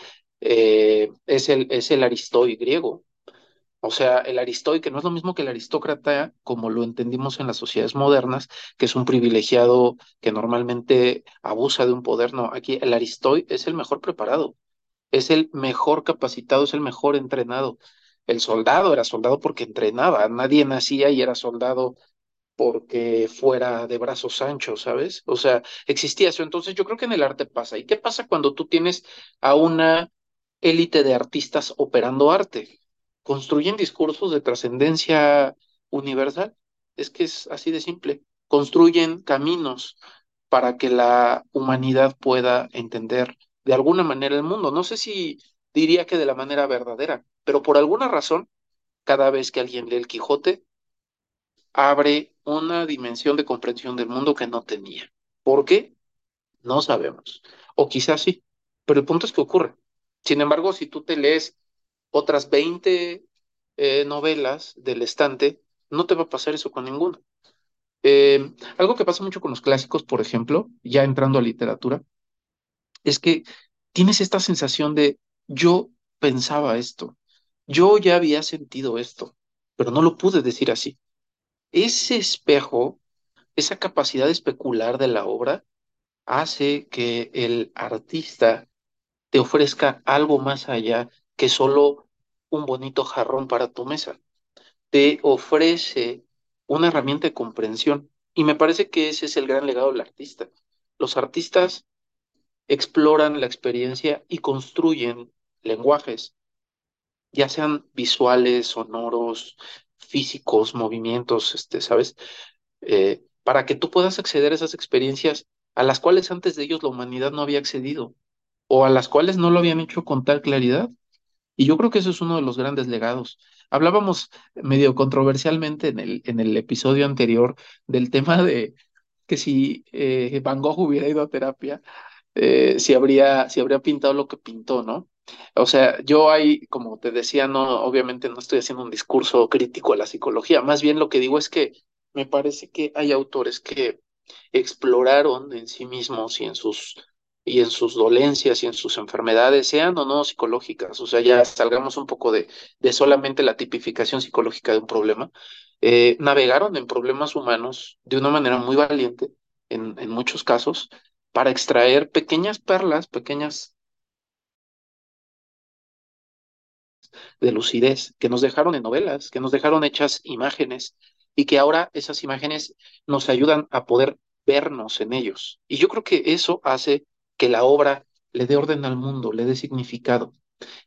eh, es, el, es el aristoy griego. O sea, el aristoy, que no es lo mismo que el aristócrata, como lo entendimos en las sociedades modernas, que es un privilegiado que normalmente abusa de un poder. No, aquí el aristoy es el mejor preparado es el mejor capacitado, es el mejor entrenado. El soldado era soldado porque entrenaba, nadie nacía y era soldado porque fuera de brazos anchos, ¿sabes? O sea, existía eso. Entonces yo creo que en el arte pasa. ¿Y qué pasa cuando tú tienes a una élite de artistas operando arte? Construyen discursos de trascendencia universal. Es que es así de simple. Construyen caminos para que la humanidad pueda entender de alguna manera el mundo. No sé si diría que de la manera verdadera, pero por alguna razón, cada vez que alguien lee el Quijote, abre una dimensión de comprensión del mundo que no tenía. ¿Por qué? No sabemos. O quizás sí, pero el punto es que ocurre. Sin embargo, si tú te lees otras 20 eh, novelas del estante, no te va a pasar eso con ninguno. Eh, algo que pasa mucho con los clásicos, por ejemplo, ya entrando a literatura, es que tienes esta sensación de yo pensaba esto, yo ya había sentido esto, pero no lo pude decir así. Ese espejo, esa capacidad de especular de la obra, hace que el artista te ofrezca algo más allá que solo un bonito jarrón para tu mesa. Te ofrece una herramienta de comprensión. Y me parece que ese es el gran legado del artista. Los artistas exploran la experiencia y construyen lenguajes, ya sean visuales, sonoros, físicos, movimientos, este, ¿sabes? Eh, para que tú puedas acceder a esas experiencias a las cuales antes de ellos la humanidad no había accedido o a las cuales no lo habían hecho con tal claridad. Y yo creo que eso es uno de los grandes legados. Hablábamos medio controversialmente en el, en el episodio anterior del tema de que si eh, Van Gogh hubiera ido a terapia, eh, si habría, si habría pintado lo que pintó, ¿no? O sea, yo ahí, como te decía, no, obviamente no estoy haciendo un discurso crítico a la psicología, más bien lo que digo es que me parece que hay autores que exploraron en sí mismos y en sus y en sus dolencias y en sus enfermedades, sean o no psicológicas, o sea, ya salgamos un poco de, de solamente la tipificación psicológica de un problema, eh, navegaron en problemas humanos de una manera muy valiente, en, en muchos casos, para extraer pequeñas perlas, pequeñas de lucidez que nos dejaron en novelas, que nos dejaron hechas imágenes y que ahora esas imágenes nos ayudan a poder vernos en ellos. Y yo creo que eso hace que la obra le dé orden al mundo, le dé significado.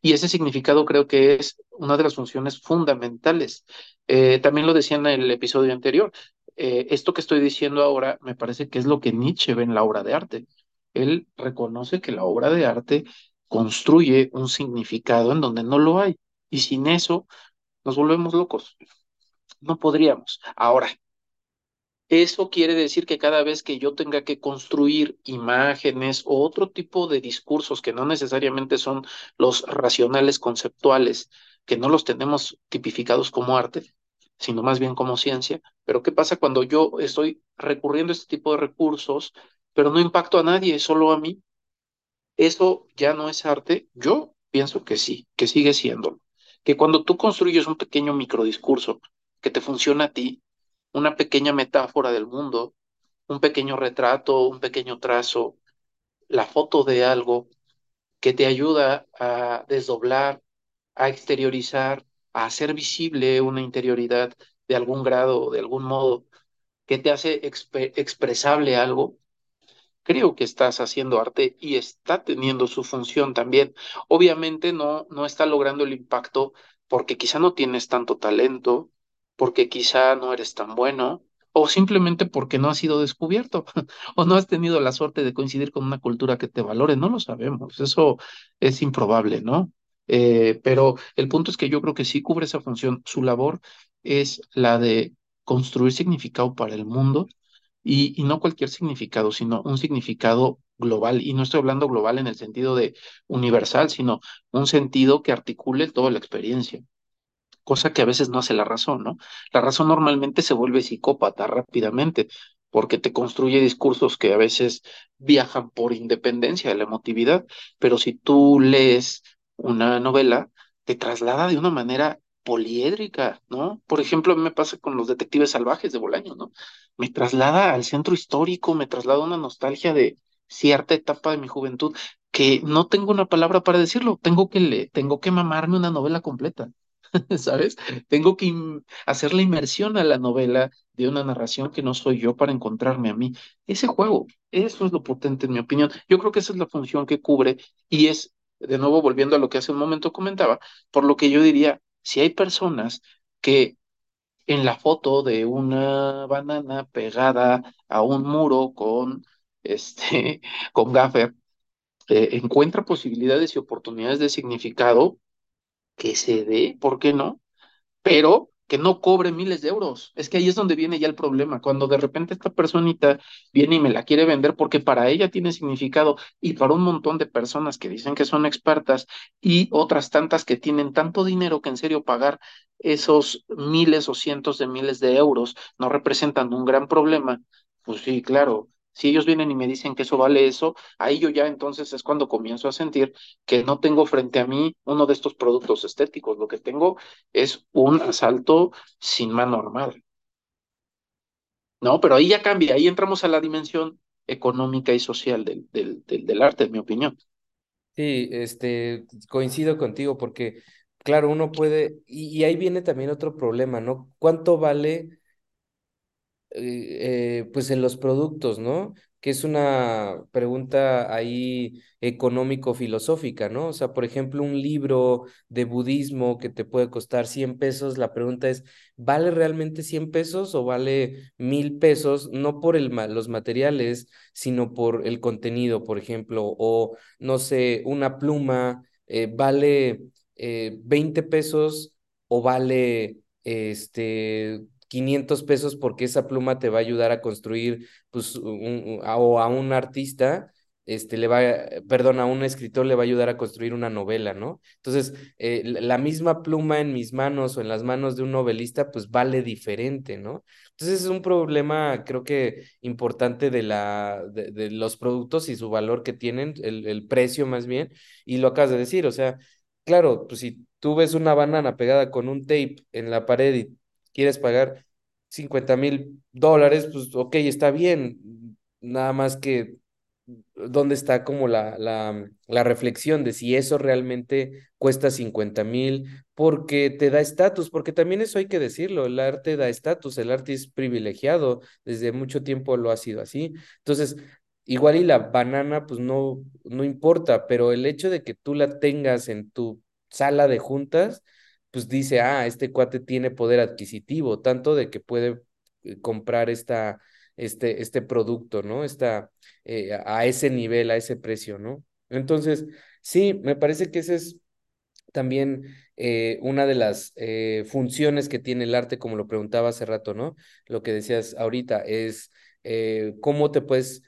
Y ese significado creo que es una de las funciones fundamentales. Eh, también lo decía en el episodio anterior, eh, esto que estoy diciendo ahora me parece que es lo que Nietzsche ve en la obra de arte. Él reconoce que la obra de arte construye un significado en donde no lo hay. Y sin eso nos volvemos locos. No podríamos. Ahora, Eso quiere decir que cada vez que yo tenga que construir imágenes o otro tipo de discursos que no necesariamente son los racionales conceptuales, que no los tenemos tipificados como arte, sino más bien como ciencia, pero ¿qué pasa cuando yo estoy recurriendo a este tipo de recursos, pero no impacto a nadie, solo a mí? ¿Eso ya no es arte? Yo pienso que sí, que sigue siendo. Que cuando tú construyes un pequeño microdiscurso que te funciona a ti, una pequeña metáfora del mundo, un pequeño retrato, un pequeño trazo, la foto de algo que te ayuda a desdoblar, a exteriorizar, hacer visible una interioridad de algún grado, de algún modo, que te hace exp expresable algo, creo que estás haciendo arte y está teniendo su función también. Obviamente no, no está logrando el impacto porque quizá no tienes tanto talento, porque quizá no eres tan bueno, o simplemente porque no has sido descubierto, o no has tenido la suerte de coincidir con una cultura que te valore, no lo sabemos, eso es improbable, ¿no? Eh, pero el punto es que yo creo que sí cubre esa función. Su labor es la de construir significado para el mundo y, y no cualquier significado, sino un significado global. Y no estoy hablando global en el sentido de universal, sino un sentido que articule toda la experiencia cosa que a veces no hace la razón, ¿no? La razón normalmente se vuelve psicópata rápidamente porque te construye discursos que a veces viajan por independencia de la emotividad, pero si tú lees una novela, te traslada de una manera poliédrica, ¿no? Por ejemplo, me pasa con los detectives salvajes de Bolaño, ¿no? Me traslada al centro histórico, me traslada una nostalgia de cierta etapa de mi juventud que no tengo una palabra para decirlo, tengo que le tengo que mamarme una novela completa. ¿sabes? Tengo que hacer la inmersión a la novela de una narración que no soy yo para encontrarme a mí. Ese juego, eso es lo potente en mi opinión. Yo creo que esa es la función que cubre y es, de nuevo, volviendo a lo que hace un momento comentaba, por lo que yo diría, si hay personas que en la foto de una banana pegada a un muro con, este, con gaffer, eh, encuentra posibilidades y oportunidades de significado, que se dé, ¿por qué no? Pero que no cobre miles de euros. Es que ahí es donde viene ya el problema, cuando de repente esta personita viene y me la quiere vender porque para ella tiene significado y para un montón de personas que dicen que son expertas y otras tantas que tienen tanto dinero que en serio pagar esos miles o cientos de miles de euros no representan un gran problema, pues sí, claro, si ellos vienen y me dicen que eso vale eso, ahí yo ya entonces es cuando comienzo a sentir que no tengo frente a mí uno de estos productos estéticos, lo que tengo es un asalto sin mano armada. No, pero ahí ya cambia, ahí entramos a la dimensión económica y social del, del, del, arte, en mi opinión. Sí, este, coincido contigo porque, claro, uno puede, y ahí viene también otro problema, ¿no? ¿Cuánto vale eh, eh, pues en los productos, ¿no? Que es una pregunta ahí económico-filosófica, ¿no? O sea, por ejemplo, un libro de budismo que te puede costar 100 pesos, la pregunta es, ¿vale realmente 100 pesos o vale mil pesos? No por el, los materiales, sino por el contenido, por ejemplo, o no sé, una pluma, eh, ¿vale 20 pesos o vale este 500 pesos porque esa pluma te va a ayudar a construir, pues, un, a, o a un artista, este, le va, perdón, a un escritor le va a ayudar a construir una novela, ¿no? Entonces, eh, la misma pluma en mis manos o en las manos de un novelista, pues vale diferente, ¿no? Entonces, es un problema, creo que importante de, la, de, los productos y su valor que tienen, el, el precio más bien, y lo acabas de decir, o sea, claro, pues si tú ves una banana pegada con un tape en la pared y quieres pagar 50 mil dólares, pues ok, está bien. Nada más que dónde está como la, la, la reflexión de si eso realmente cuesta 50 mil porque te da estatus, porque también eso hay que decirlo, el arte da estatus, el arte es privilegiado, desde mucho tiempo lo ha sido así. Entonces, igual y la banana, pues no, no importa, pero el hecho de que tú la tengas en tu sala de juntas, pues dice, ah, este cuate tiene poder adquisitivo, tanto de que puede eh, comprar esta, este, este producto, ¿no? Esta, eh, a ese nivel, a ese precio, ¿no? Entonces, sí, me parece que ese es también eh, una de las funciones que tiene el arte, como lo preguntaba hace rato, ¿no? Lo que decías ahorita es cómo te puedes,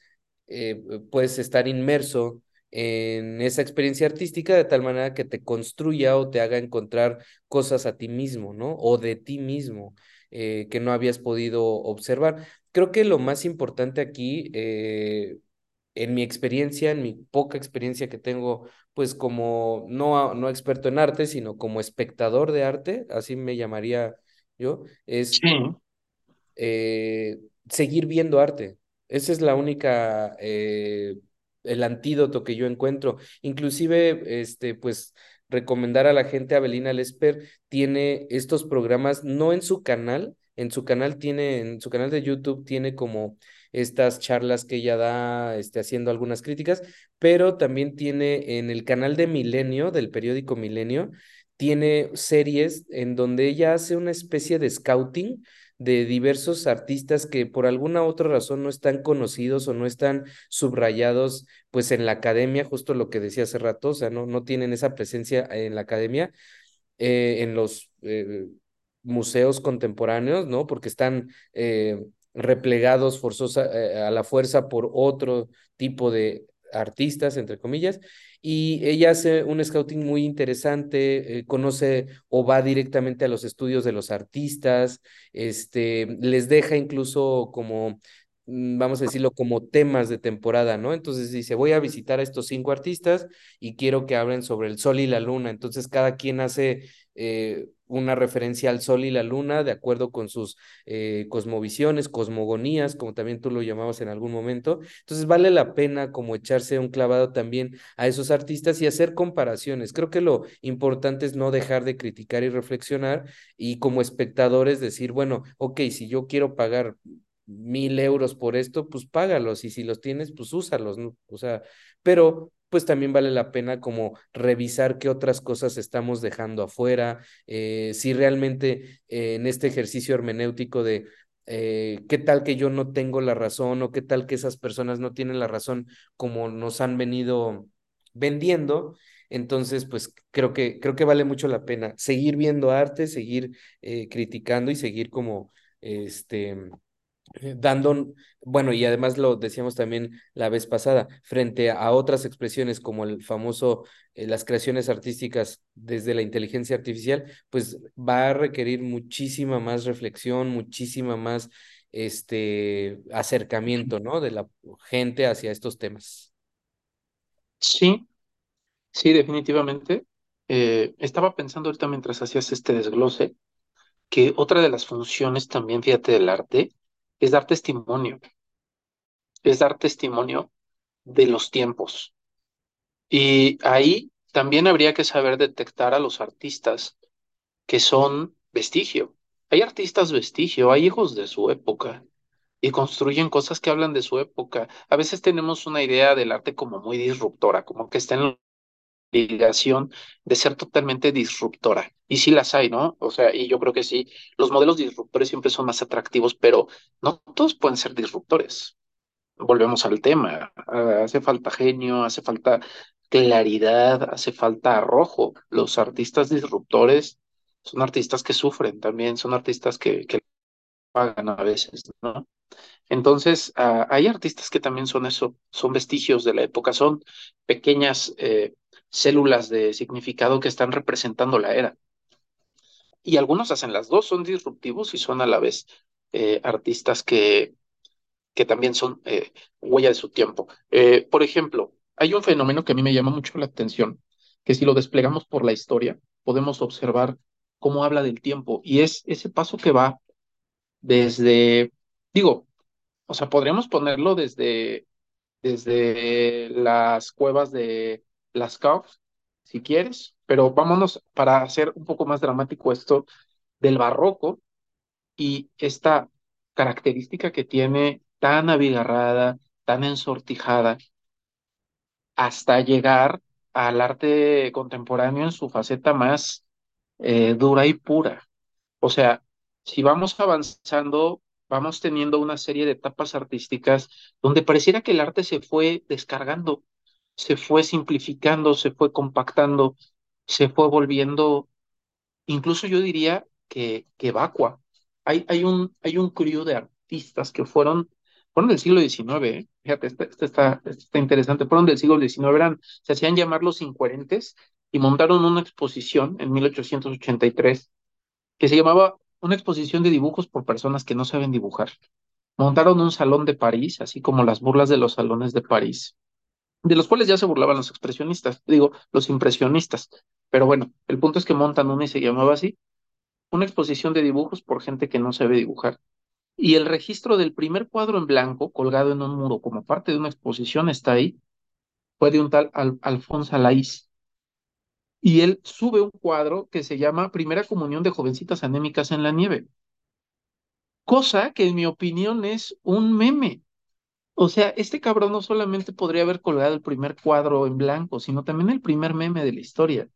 puedes estar inmerso en esa experiencia artística de tal manera que te construya o te haga encontrar cosas a ti mismo, ¿no? O de ti mismo que no habías podido observar. Creo que lo más importante aquí en mi experiencia, en mi poca experiencia que tengo, pues como no, no experto en arte, sino como espectador de arte, así me llamaría yo, es Sí, eh, seguir viendo arte. Esa es la única, eh, el antídoto que yo encuentro. Inclusive, este, pues, recomendar a la gente, Abelina Lesper tiene estos programas, no en su canal, en su canal tiene, en su canal de YouTube tiene como estas charlas que ella da, este, haciendo algunas críticas, pero también tiene en el canal de Milenio, del periódico Milenio, tiene series en donde ella hace una especie de scouting de diversos artistas que por alguna otra razón no están conocidos o no están subrayados pues en la academia, justo lo que decía hace rato, o sea, no, no tienen esa presencia en la academia, eh, en los eh, museos contemporáneos, ¿no? Porque están eh, replegados forzosa, a la fuerza por otro tipo de artistas, entre comillas, y ella hace un scouting muy interesante, eh, conoce o va directamente a los estudios de los artistas, este, les deja incluso como vamos a decirlo, como temas de temporada, ¿no? Entonces dice, voy a visitar a estos cinco artistas y quiero que hablen sobre el sol y la luna. Entonces cada quien hace eh, una referencia al sol y la luna de acuerdo con sus eh, cosmovisiones, cosmogonías, como también tú lo llamabas en algún momento. Entonces vale la pena como echarse un clavado también a esos artistas y hacer comparaciones. Creo que lo importante es no dejar de criticar y reflexionar y como espectadores decir, bueno, ok, si yo quiero pagar mil euros por esto, pues págalos y si los tienes, pues úsalos, ¿no? O sea, pero pues también vale la pena como revisar qué otras cosas estamos dejando afuera, eh, si realmente eh, en este ejercicio hermenéutico de eh, qué tal que yo no tengo la razón o qué tal que esas personas no tienen la razón como nos han venido vendiendo. Entonces, pues creo que, creo que vale mucho la pena seguir viendo arte, seguir criticando y seguir como este dando, bueno, y además lo decíamos también la vez pasada, frente a otras expresiones como el famoso, eh, las creaciones artísticas desde la inteligencia artificial, pues va a requerir muchísima más reflexión, muchísima más este acercamiento, ¿no? De la gente hacia estos temas. sí, sí, definitivamente. Eh, estaba pensando ahorita mientras hacías este desglose que otra de las funciones también, fíjate, del arte es dar testimonio, es dar testimonio de los tiempos. Y ahí también habría que saber detectar a los artistas que son vestigio. Hay artistas vestigio, hay hijos de su época y construyen cosas que hablan de su época. A veces tenemos una idea del arte como muy disruptora, como que está en obligación de ser totalmente disruptora. Y sí las hay, ¿no? O sea, y yo creo que sí, los modelos disruptores siempre son más atractivos, pero no todos pueden ser disruptores. Volvemos al tema. Ah, Hace falta genio, hace falta claridad, hace falta arrojo. Los artistas disruptores son artistas que sufren también, son artistas que, que pagan a veces, ¿no? Entonces, ah, hay artistas que también son eso, son vestigios de la época, son pequeñas eh, células de significado que están representando la era. Y algunos hacen las dos, son disruptivos y son a la vez eh, artistas que, que también son eh, huella de su tiempo. Eh, por ejemplo, hay un fenómeno que a mí me llama mucho la atención, que si lo desplegamos por la historia, podemos observar cómo habla del tiempo y es ese paso que va desde, digo, o sea, podríamos ponerlo desde, desde las cuevas de Lascaux, si quieres, pero vámonos para hacer un poco más dramático esto del barroco y esta característica que tiene tan abigarrada, tan ensortijada, hasta llegar al arte contemporáneo en su faceta más eh, dura y pura. O sea, si vamos avanzando, vamos teniendo una serie de etapas artísticas donde pareciera que el arte se fue descargando, se fue simplificando, se fue compactando, se fue volviendo, incluso yo diría que, que vacua. Hay, hay un, hay un crew de artistas que fueron, fueron del siglo XIX, ¿eh? fíjate, este, este está, este está interesante, fueron del siglo XIX, eran, se hacían llamar los incoherentes y montaron una exposición en 1883 que se llamaba una exposición de dibujos por personas que no saben dibujar. Montaron un salón de París, así como las burlas de los salones de París, de los cuales ya se burlaban los expresionistas, digo, los impresionistas. Pero bueno, el punto es que montan una y se llamaba así, una exposición de dibujos por gente que no sabe dibujar. Y el registro del primer cuadro en blanco, colgado en un muro como parte de una exposición, está ahí, fue de un tal Al Alfonso Alaís. Y él sube un cuadro que se llama Primera Comunión de Jovencitas Anémicas en la Nieve. Cosa que en mi opinión es un meme. O sea, este cabrón no solamente podría haber colgado el primer cuadro en blanco, sino también el primer meme de la historia.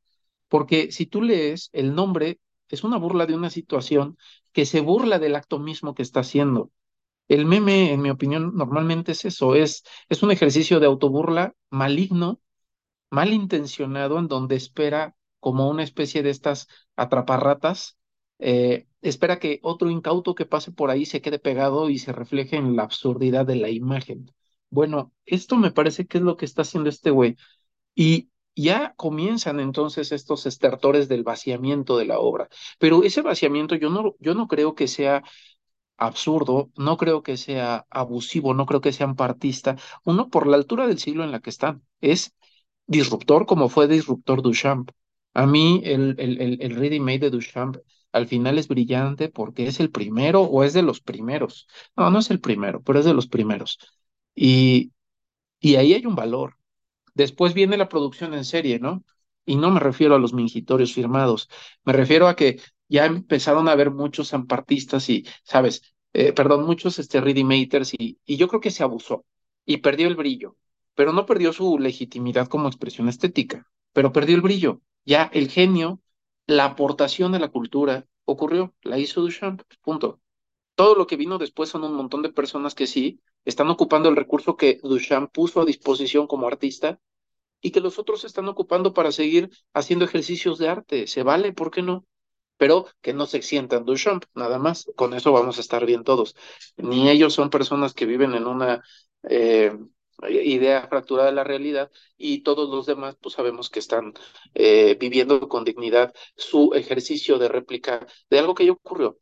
Porque si tú lees, el nombre es una burla de una situación que se burla del acto mismo que está haciendo. El meme, en mi opinión, normalmente es eso, es, es un ejercicio de autoburla maligno, malintencionado, en donde espera como una especie de estas atraparratas, eh, espera que otro incauto que pase por ahí se quede pegado y se refleje en la absurdidad de la imagen. Bueno, esto me parece que es lo que está haciendo este güey. Y ya comienzan entonces estos estertores del vaciamiento de la obra. Pero ese vaciamiento yo no, yo no creo que sea absurdo, no creo que sea abusivo, no creo que sea partista. Uno, por la altura del siglo en la que están, es disruptor como fue disruptor Duchamp. A mí el, el, el, el ready made de Duchamp al final es brillante porque es el primero o es de los primeros. No, no es el primero, pero es de los primeros. Y, y ahí hay un valor. Después viene la producción en serie, ¿no? Y no me refiero a los mingitorios firmados, me refiero a que ya empezaron a haber muchos zampartistas y, ¿sabes? Eh, perdón, muchos este, ready-makers y, y yo creo que se abusó y perdió el brillo, pero no perdió su legitimidad como expresión estética, pero perdió el brillo. Ya el genio, la aportación a la cultura ocurrió, la hizo Duchamp, punto. Todo lo que vino después son un montón de personas que sí están ocupando el recurso que Duchamp puso a disposición como artista y que los otros están ocupando para seguir haciendo ejercicios de arte. Se vale, ¿por qué no? Pero que no se sientan Duchamp, nada más. Con eso vamos a estar bien todos. Ni ellos son personas que viven en una eh, idea fracturada de la realidad y todos los demás pues sabemos que están eh, viviendo con dignidad su ejercicio de réplica de algo que ya ocurrió.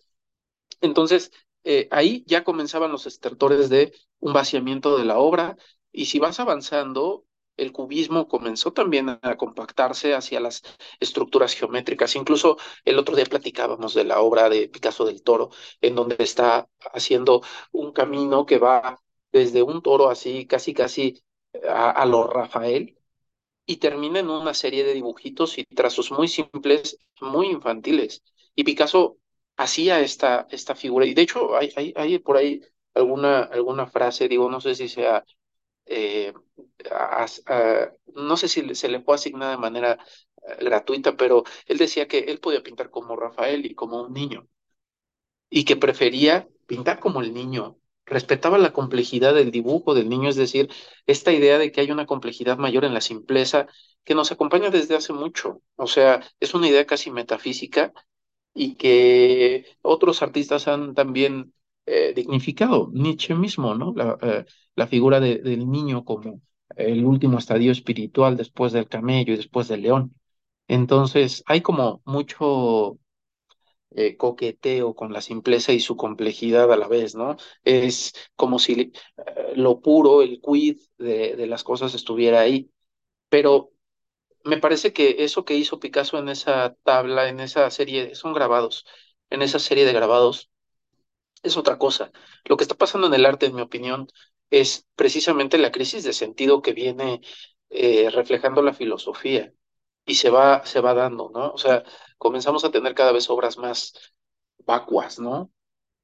Entonces, eh, ahí ya comenzaban los estertores de un vaciamiento de la obra y si vas avanzando, el cubismo comenzó también a compactarse hacia las estructuras geométricas. Incluso el otro día platicábamos de la obra de Picasso del Toro, en donde está haciendo un camino que va desde un toro así, casi, casi a, a lo Rafael, y termina en una serie de dibujitos y trazos muy simples, muy infantiles. Y Picasso hacía esta, esta figura. Y de hecho, hay, hay, hay por ahí alguna, alguna frase, digo, no sé si sea, eh, no sé si se le fue asignada de manera uh, gratuita, pero él decía que él podía pintar como Rafael y como un niño, y que prefería pintar como el niño. Respetaba la complejidad del dibujo del niño, es decir, esta idea de que hay una complejidad mayor en la simpleza que nos acompaña desde hace mucho. O sea, es una idea casi metafísica y que otros artistas han también eh, dignificado. Nietzsche mismo, ¿no? La, eh, figura de, del niño como el último estadio espiritual después del camello y después del león. Entonces, hay como mucho eh, coqueteo con la simpleza y su complejidad a la vez, ¿no? Es como si eh, lo puro, el quid de, las cosas estuviera ahí. Pero me parece que eso que hizo Picasso en esa tabla, en esa serie, son grabados, en esa serie de grabados, es otra cosa. Lo que está pasando en el arte, en mi opinión, es precisamente la crisis de sentido que viene eh, reflejando la filosofía y se va, se va dando, ¿no? O sea, comenzamos a tener cada vez obras más vacuas, ¿no?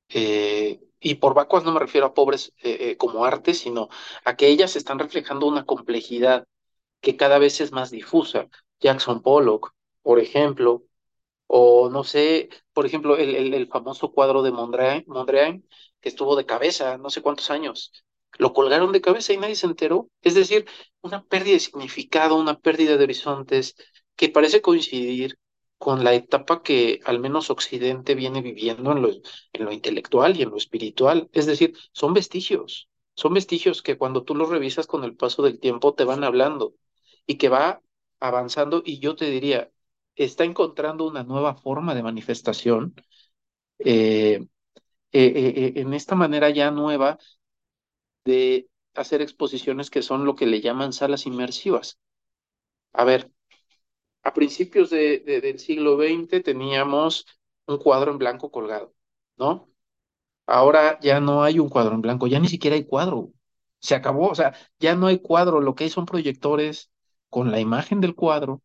Eh, y por vacuas no me refiero a pobres eh, eh, como arte, sino a que ellas están reflejando una complejidad que cada vez es más difusa. Jackson Pollock, por ejemplo, o no sé, por ejemplo, el, el, el famoso cuadro de Mondrian, Mondrian, que estuvo de cabeza no sé cuántos años. Lo colgaron de cabeza y nadie se enteró. Es decir, una pérdida de significado, una pérdida de horizontes. que parece coincidir con la etapa que al menos Occidente viene viviendo en lo, en lo intelectual y en lo espiritual. Es decir, son vestigios, son vestigios que cuando tú los revisas con el paso del tiempo te van hablando y que va avanzando y yo te diría, está encontrando una nueva forma de manifestación eh, eh, eh, en esta manera ya nueva de hacer exposiciones que son lo que le llaman salas inmersivas. A ver, a principios de, del siglo XX teníamos un cuadro en blanco colgado, ¿no? Ahora ya no hay un cuadro en blanco, ya ni siquiera hay cuadro. Se acabó, o sea, ya no hay cuadro, lo que hay son proyectores con la imagen del cuadro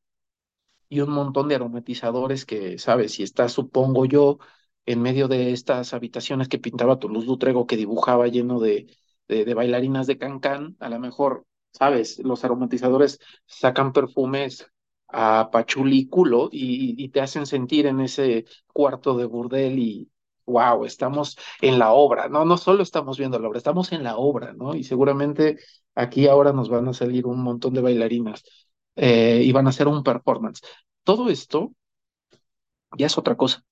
y un montón de aromatizadores que, sabes, si está, supongo yo, en medio de estas habitaciones que pintaba Toulouse-Lautrec que dibujaba lleno de, de, bailarinas de cancán, a lo mejor, sabes, los aromatizadores sacan perfumes a pachulículo y, y te hacen sentir en ese cuarto de burdel y wow, estamos en la obra, no, no solo estamos viendo la obra, estamos en la obra, ¿no? Y seguramente aquí ahora nos van a salir un montón de bailarinas eh, y van a hacer un performance. Todo esto ya es otra cosa.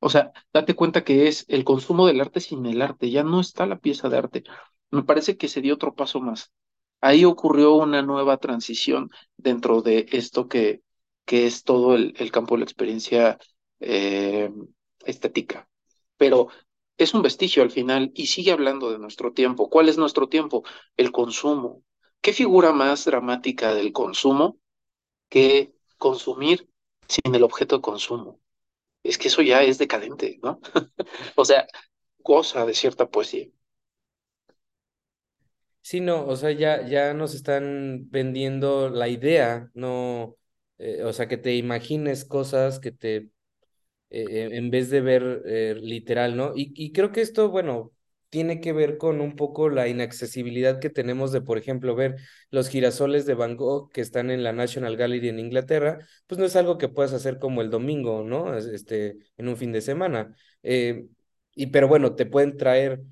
O sea, date cuenta que es el consumo del arte sin el arte, ya no está la pieza de arte. Me parece que se dio otro paso más. Ahí ocurrió una nueva transición dentro de esto que, que es todo el, el campo de la experiencia eh, estética. Pero es un vestigio al final y sigue hablando de nuestro tiempo. ¿Cuál es nuestro tiempo? El consumo. ¿Qué figura más dramática del consumo que consumir sin el objeto de consumo? Es que eso ya es decadente, ¿no? o sea, goza de cierta poesía. Sí, no, o sea, ya, ya nos están vendiendo la idea, no, eh, o sea, que te imagines cosas que te eh, en vez de ver eh, literal, ¿no? Y, y creo que esto, bueno, tiene que ver con un poco la inaccesibilidad que tenemos de, por ejemplo, ver los girasoles de Van Gogh que están en la National Gallery en Inglaterra, pues no es algo que puedas hacer como el domingo, ¿no? Este, en un fin de semana. Y pero bueno, te pueden traer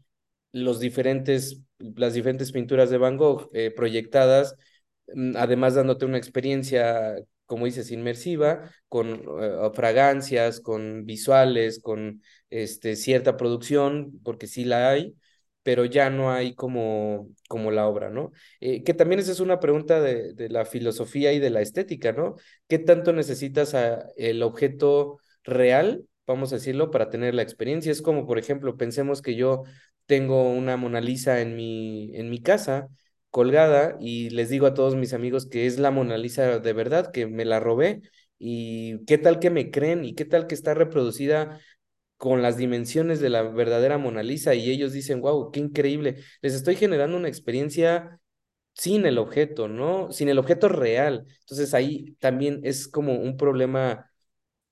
los diferentes, las diferentes pinturas de Van Gogh proyectadas, mm, además dándote una experiencia como dices, inmersiva, con uh, fragancias, con visuales, con este, cierta producción, porque sí la hay, pero ya no hay como, como la obra, ¿no? Eh, que también esa es una pregunta de, de, la filosofía y de la estética, ¿no? ¿Qué tanto necesitas el objeto real, vamos a decirlo, para tener la experiencia? Es como, por ejemplo, pensemos que yo tengo una Mona Lisa en mi, en mi casa, colgada y les digo a todos mis amigos que es la Mona Lisa de verdad, que me la robé y qué tal que me creen y qué tal que está reproducida con las dimensiones de la verdadera Mona Lisa y ellos dicen, wow, qué increíble, les estoy generando una experiencia sin el objeto, ¿no? Sin el objeto real. Entonces ahí también es como un problema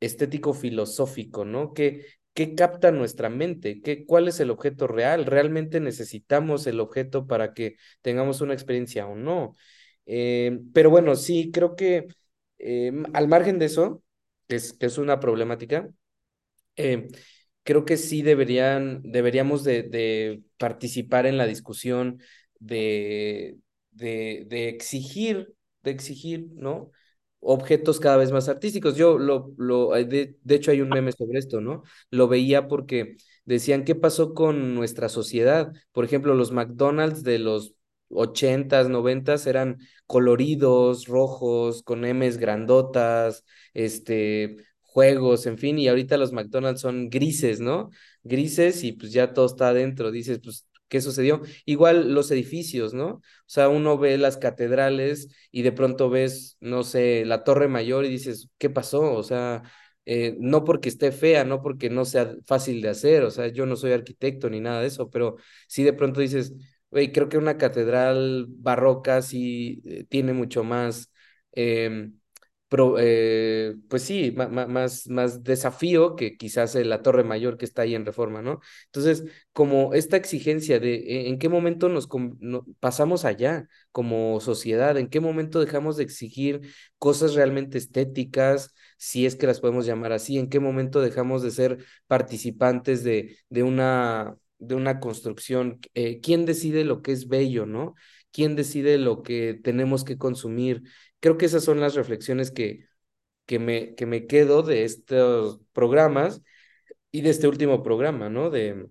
estético filosófico, ¿no? Que ¿Qué capta nuestra mente? ¿Qué, ¿Cuál es el objeto real? ¿Realmente necesitamos el objeto para que tengamos una experiencia o no? Eh, pero bueno, sí, creo que eh, al margen de eso, que es, que es una problemática, eh, creo que sí deberían, deberíamos de, de participar en la discusión de, de, de exigir, de exigir, ¿no? Objetos cada vez más artísticos. Yo lo, lo de, de, hecho hay un meme sobre esto, ¿no? Lo veía porque decían qué pasó con nuestra sociedad. Por ejemplo, los McDonald's de los ochentas, noventas eran coloridos, rojos, con M's grandotas, este, juegos, en fin, y ahorita los McDonald's son grises, ¿no? Grises y pues ya todo está adentro. Dices, pues qué sucedió. Igual los edificios, ¿no? O sea, uno ve las catedrales y de pronto ves, no sé, la Torre Mayor y dices, ¿qué pasó? O sea, eh, no porque esté fea, no porque no sea fácil de hacer, o sea, yo no soy arquitecto ni nada de eso, pero sí de pronto dices, güey, creo que una catedral barroca sí eh, tiene mucho más... Eh, Pro, eh, pues sí, más, más desafío que quizás la Torre Mayor que está ahí en Reforma, ¿no? Entonces, como esta exigencia de e, en qué momento nos no, pasamos allá como sociedad, en qué momento dejamos de exigir cosas realmente estéticas, si es que las podemos llamar así, en qué momento dejamos de ser participantes de, de, una, de una construcción, eh, quién decide lo que es bello, ¿no? ¿Quién decide lo que tenemos que consumir? Creo que esas son las reflexiones que, que me, que me quedo de estos programas y de este último programa, ¿no? De,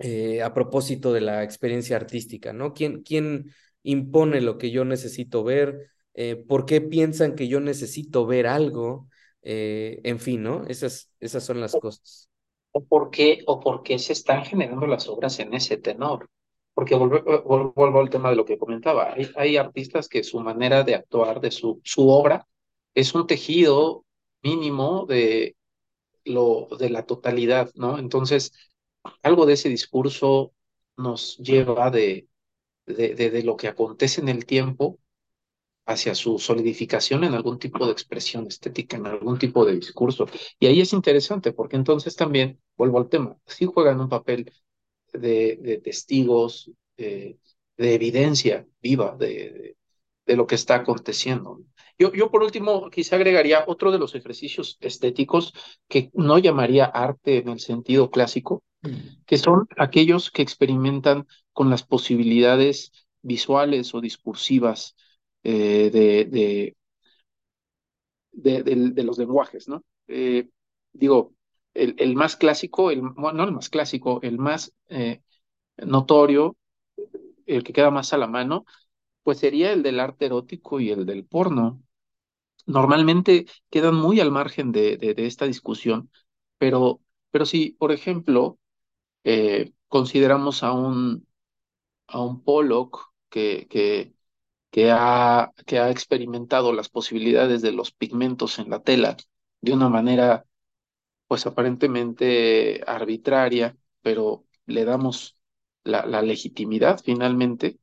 eh, a propósito de la experiencia artística, ¿no? ¿Quién, quién impone lo que yo necesito ver? Eh, ¿Por qué piensan que yo necesito ver algo? Eh, en fin, ¿no? Esas, esas son las cosas. ¿O por qué, o por qué se están generando las obras en ese tenor? Porque vuelvo, vuelvo al tema de lo que comentaba. Hay, hay artistas que su manera de actuar, de su, su obra, es un tejido mínimo de, lo, de la totalidad, ¿no? Entonces, algo de ese discurso nos lleva de, de, de, lo que acontece en el tiempo hacia su solidificación en algún tipo de expresión estética, en algún tipo de discurso. Y ahí es interesante, porque entonces también, vuelvo al tema, sí juegan un papel de, de testigos, de evidencia viva de, de, lo que está aconteciendo. Yo, yo, por último, quizá agregaría otro de los ejercicios estéticos que no llamaría arte en el sentido clásico, que son aquellos que experimentan con las posibilidades visuales o discursivas eh, de, de, de, de, los lenguajes, ¿no? Eh, digo, el, más clásico, el, no el más clásico, el más eh, notorio, el que queda más a la mano, pues sería el del arte erótico y el del porno. Normalmente quedan muy al margen de, de, esta discusión, pero, pero si, por ejemplo, eh, consideramos a un, a un Pollock que, que, ha, que ha experimentado las posibilidades de los pigmentos en la tela de una manera, pues aparentemente arbitraria, pero le damos la, legitimidad finalmente.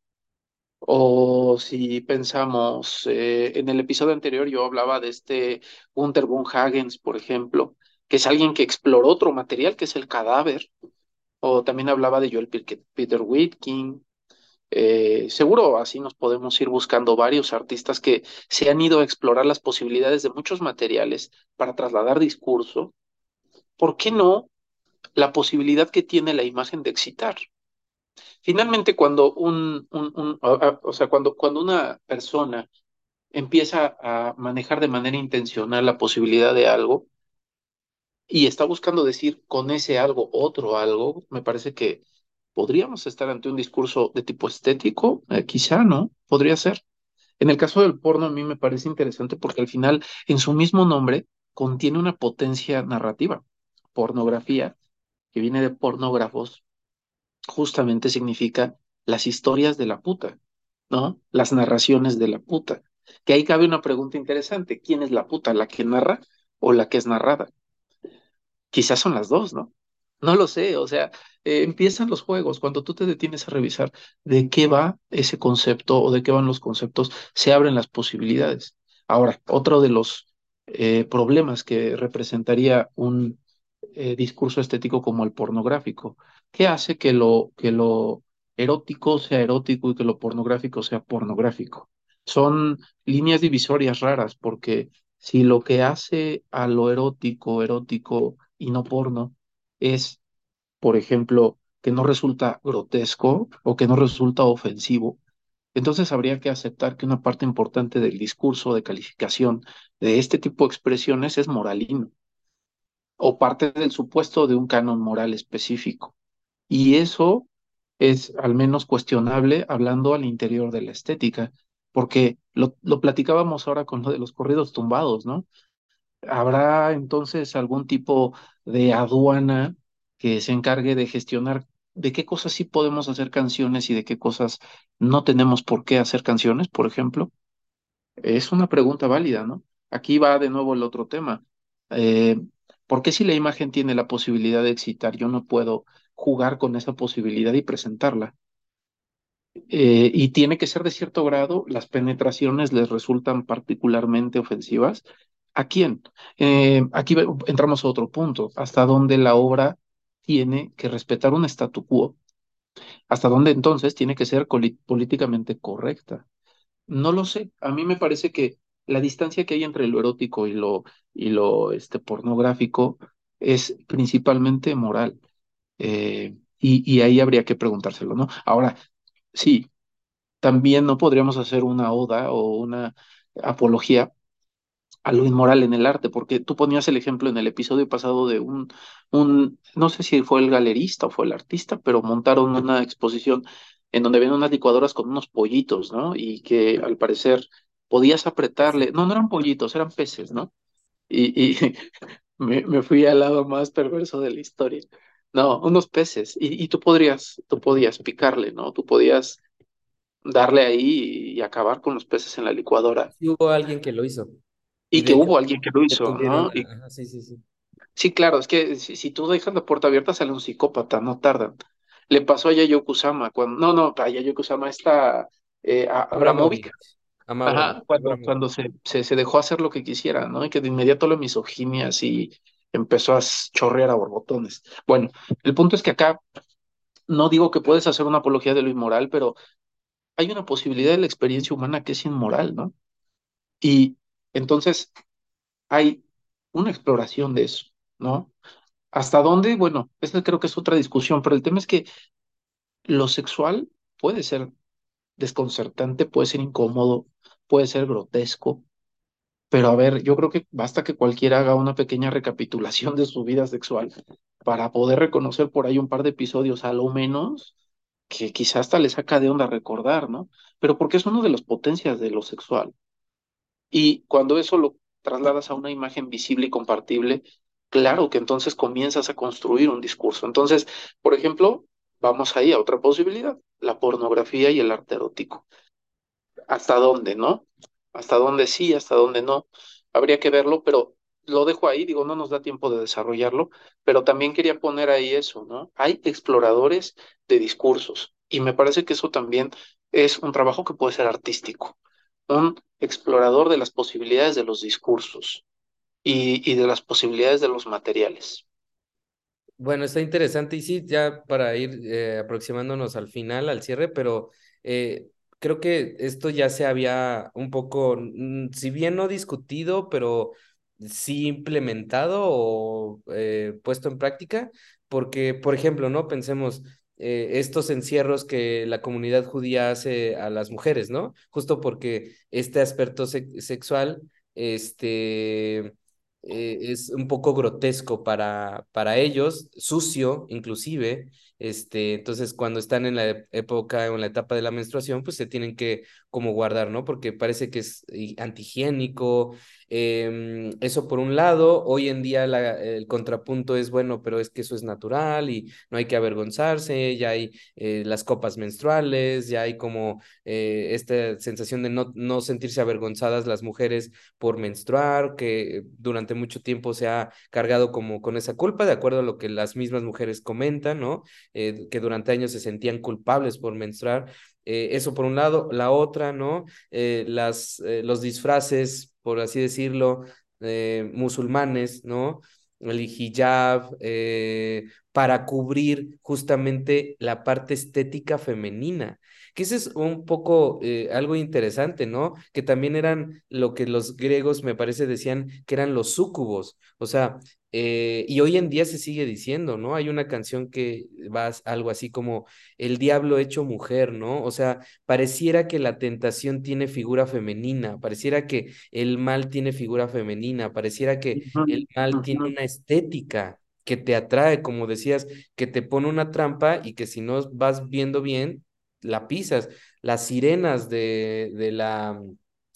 O si pensamos, eh, en el episodio anterior yo hablaba de este Gunther von Hagens, por ejemplo, que es alguien que exploró otro material, que es el cadáver, o también hablaba de Joel Peter Whitkin. Eh, seguro así nos podemos ir buscando varios artistas que se han ido a explorar las posibilidades de muchos materiales para trasladar discurso. ¿Por qué no la posibilidad que tiene la imagen de excitar? Finalmente, cuando un, o sea, cuando, cuando una persona empieza a manejar de manera intencional la posibilidad de algo, y está buscando decir con ese algo otro algo, me parece que podríamos estar ante un discurso de tipo estético, eh, quizá, ¿no? Podría ser. En el caso del porno, a mí me parece interesante porque al final, en su mismo nombre, contiene una potencia narrativa. Pornografía, que viene de pornógrafos, justamente significa las historias de la puta, ¿no? Las narraciones de la puta. Que ahí cabe una pregunta interesante. ¿Quién es la puta? ¿La que narra o la que es narrada? Quizás son las dos, ¿no? No lo sé, o sea, eh, empiezan los juegos, cuando tú te detienes a revisar de qué va ese concepto o de qué van los conceptos, se abren las posibilidades. Ahora, otro de los eh, problemas que representaría un eh, discurso estético como el pornográfico, que hace que lo, que lo erótico sea erótico y que lo pornográfico sea pornográfico. Son líneas divisorias raras porque si lo que hace a lo erótico, erótico, y no porno es, por ejemplo, que no resulta grotesco o que no resulta ofensivo, entonces habría que aceptar que una parte importante del discurso de calificación de este tipo de expresiones es moralino o parte del supuesto de un canon moral específico. Y eso es al menos cuestionable hablando al interior de la estética, porque lo, platicábamos ahora con lo de los corridos tumbados, ¿no? ¿Habrá entonces algún tipo de aduana que se encargue de gestionar de qué cosas sí podemos hacer canciones y de qué cosas no tenemos por qué hacer canciones, por ejemplo? Es una pregunta válida, ¿no? Aquí va de nuevo el otro tema. Eh, ¿Por qué si la imagen tiene la posibilidad de excitar, yo no puedo jugar con esa posibilidad y presentarla? Eh, y tiene que ser de cierto grado, las penetraciones les resultan particularmente ofensivas, ¿A quién? Eh, aquí entramos a otro punto, hasta dónde la obra tiene que respetar un statu quo, hasta dónde entonces tiene que ser políticamente correcta. No lo sé, a mí me parece que la distancia que hay entre lo erótico y lo, y lo este, pornográfico es principalmente moral. Eh, y, y ahí habría que preguntárselo, ¿no? Ahora, sí, también no podríamos hacer una oda o una apología a lo inmoral en el arte, porque tú ponías el ejemplo en el episodio pasado de un, un, no sé si fue el galerista o fue el artista, pero montaron una exposición en donde ven unas licuadoras con unos pollitos, ¿no? Y que al parecer podías apretarle, no, no eran pollitos, eran peces, ¿no? Y, y me, me fui al lado más perverso de la historia. No, unos peces. Y, y tú podrías, tú podías picarle, ¿no? Tú podías darle ahí y acabar con los peces en la licuadora. Sí hubo alguien que lo hizo. Y Y que hubo alguien que lo hizo, ¿no? Y. Ajá, sí, sí, sí. sí, claro, es que si, si tú dejas la puerta abierta sale un psicópata, no tardan. Le pasó a Yayoi Kusama cuando, no, no, a Yayoi Kusama está eh, a Abramovic, Ajá, cuando, se, se, se dejó hacer lo que quisiera, ¿no? Y que de inmediato la misoginia así empezó a chorrear a borbotones. Bueno, el punto es que acá no digo que puedes hacer una apología de lo inmoral, pero hay una posibilidad de la experiencia humana que es inmoral, ¿no? Y entonces hay una exploración de eso, ¿no? ¿Hasta dónde? Bueno, esa creo que es otra discusión, pero el tema es que lo sexual puede ser desconcertante, puede ser incómodo, puede ser grotesco, pero a ver, yo creo que basta que cualquiera haga una pequeña recapitulación de su vida sexual para poder reconocer por ahí un par de episodios a lo menos que quizás hasta le saca de onda recordar, ¿no? Pero porque es una de las potencias de lo sexual. Y cuando eso lo trasladas a una imagen visible y compartible, claro que entonces comienzas a construir un discurso. Entonces, por ejemplo, vamos ahí a otra posibilidad, la pornografía y el arte erótico. ¿Hasta dónde, no? ¿Hasta dónde sí, hasta dónde no? Habría que verlo, pero lo dejo ahí, digo, no nos da tiempo de desarrollarlo, pero también quería poner ahí eso, ¿no? Hay exploradores de discursos y me parece que eso también es un trabajo que puede ser artístico un explorador de las posibilidades de los discursos y, y de las posibilidades de los materiales. Bueno, está interesante y sí, ya para ir eh, aproximándonos al final, al cierre, pero eh, creo que esto ya se había un poco, mm, si bien no discutido, pero sí implementado o eh, puesto en práctica, porque, por ejemplo, ¿no? Pensemos estos encierros que la comunidad judía hace a las mujeres, ¿no? Justo porque este aspecto se- sexual, este eh, es un poco grotesco para, para ellos, sucio inclusive, este, entonces cuando están en la época o en la etapa de la menstruación, pues se tienen que como guardar, ¿no? Porque parece que es hi- antihigiénico, em, eso por un lado, hoy en día el contrapunto es, bueno, pero es que eso es natural y no hay que avergonzarse, ya hay eh, las copas menstruales, ya hay como eh, esta sensación de no, no sentirse avergonzadas las mujeres por menstruar, que durante mucho tiempo se ha cargado como con esa culpa, de acuerdo a lo que las mismas mujeres comentan, ¿no? Eh, que durante años se sentían culpables por menstruar. Eso por un lado, la otra, ¿no? Las, los disfraces, por así decirlo, eh, musulmanes, ¿no? El hijab, eh, para cubrir justamente la parte estética femenina. Que ese es un poco eh, algo interesante, ¿no? Que también eran lo que los griegos, me parece, decían que eran los súcubos. O sea, eh, y hoy en día se sigue diciendo, ¿no? Hay una canción que va algo así como El diablo hecho mujer, ¿no? O sea, pareciera que la tentación tiene figura femenina, pareciera que el mal tiene figura femenina, pareciera que el mal tiene una estética que te atrae, como decías, que te pone una trampa y que si no vas viendo bien, la pisas. Las sirenas de, de la,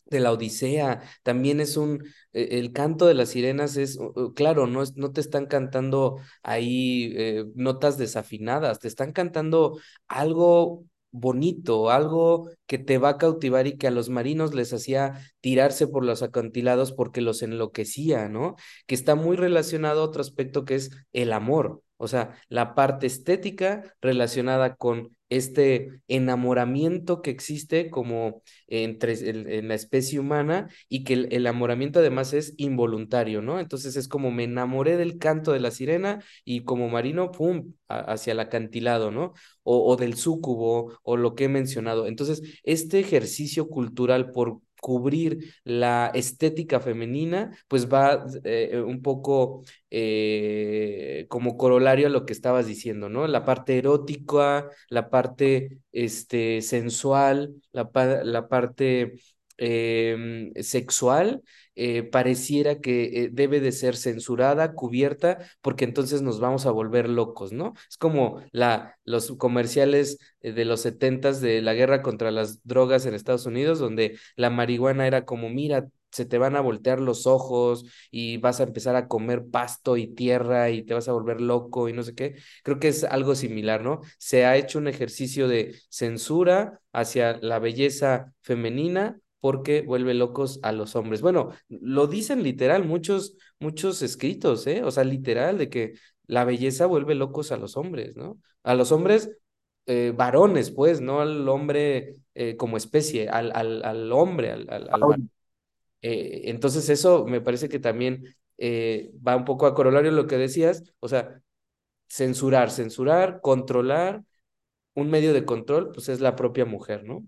de la Odisea también es un, eh, el canto de las sirenas es, claro, no, es, no te están cantando ahí eh, notas desafinadas, te están cantando algo bonito, algo que te va a cautivar y que a los marinos les hacía tirarse por los acantilados porque los enloquecía, ¿no? Que está muy relacionado a otro aspecto que es el amor, o sea, la parte estética relacionada con este enamoramiento que existe como entre el- en la especie humana y que el, el enamoramiento además es involuntario, ¿no? Entonces es como me enamoré del canto de la sirena y como marino, ¡pum!, hacia el acantilado, ¿no? O, o del súcubo o lo que he mencionado. Entonces, este ejercicio cultural por cubrir la estética femenina, pues va eh, un poco eh, como corolario a lo que estabas diciendo, ¿no? La parte erótica, la parte este, sensual, la, la parte em, sexual eh, pareciera que eh, debe de ser censurada, cubierta, porque entonces nos vamos a volver locos, ¿no? Es como la, los comerciales eh, de los setentas de la guerra contra las drogas en Estados Unidos, donde la marihuana era como, mira, se te van a voltear los ojos y vas a empezar a comer pasto y tierra y te vas a volver loco y no sé qué. Creo que es algo similar, ¿no? Se ha hecho un ejercicio de censura hacia la belleza femenina porque vuelve locos a los hombres. Bueno, lo dicen literal muchos, muchos escritos, ¿eh? O sea, literal, de que la belleza vuelve locos a los hombres, ¿no? A los hombres eh, varones, pues, no al hombre eh, como especie, al, al, al hombre, al, al, al eh, entonces eso me parece que también va un poco a corolario lo que decías, o sea, censurar, censurar, controlar, un medio de control, pues es la propia mujer, ¿no?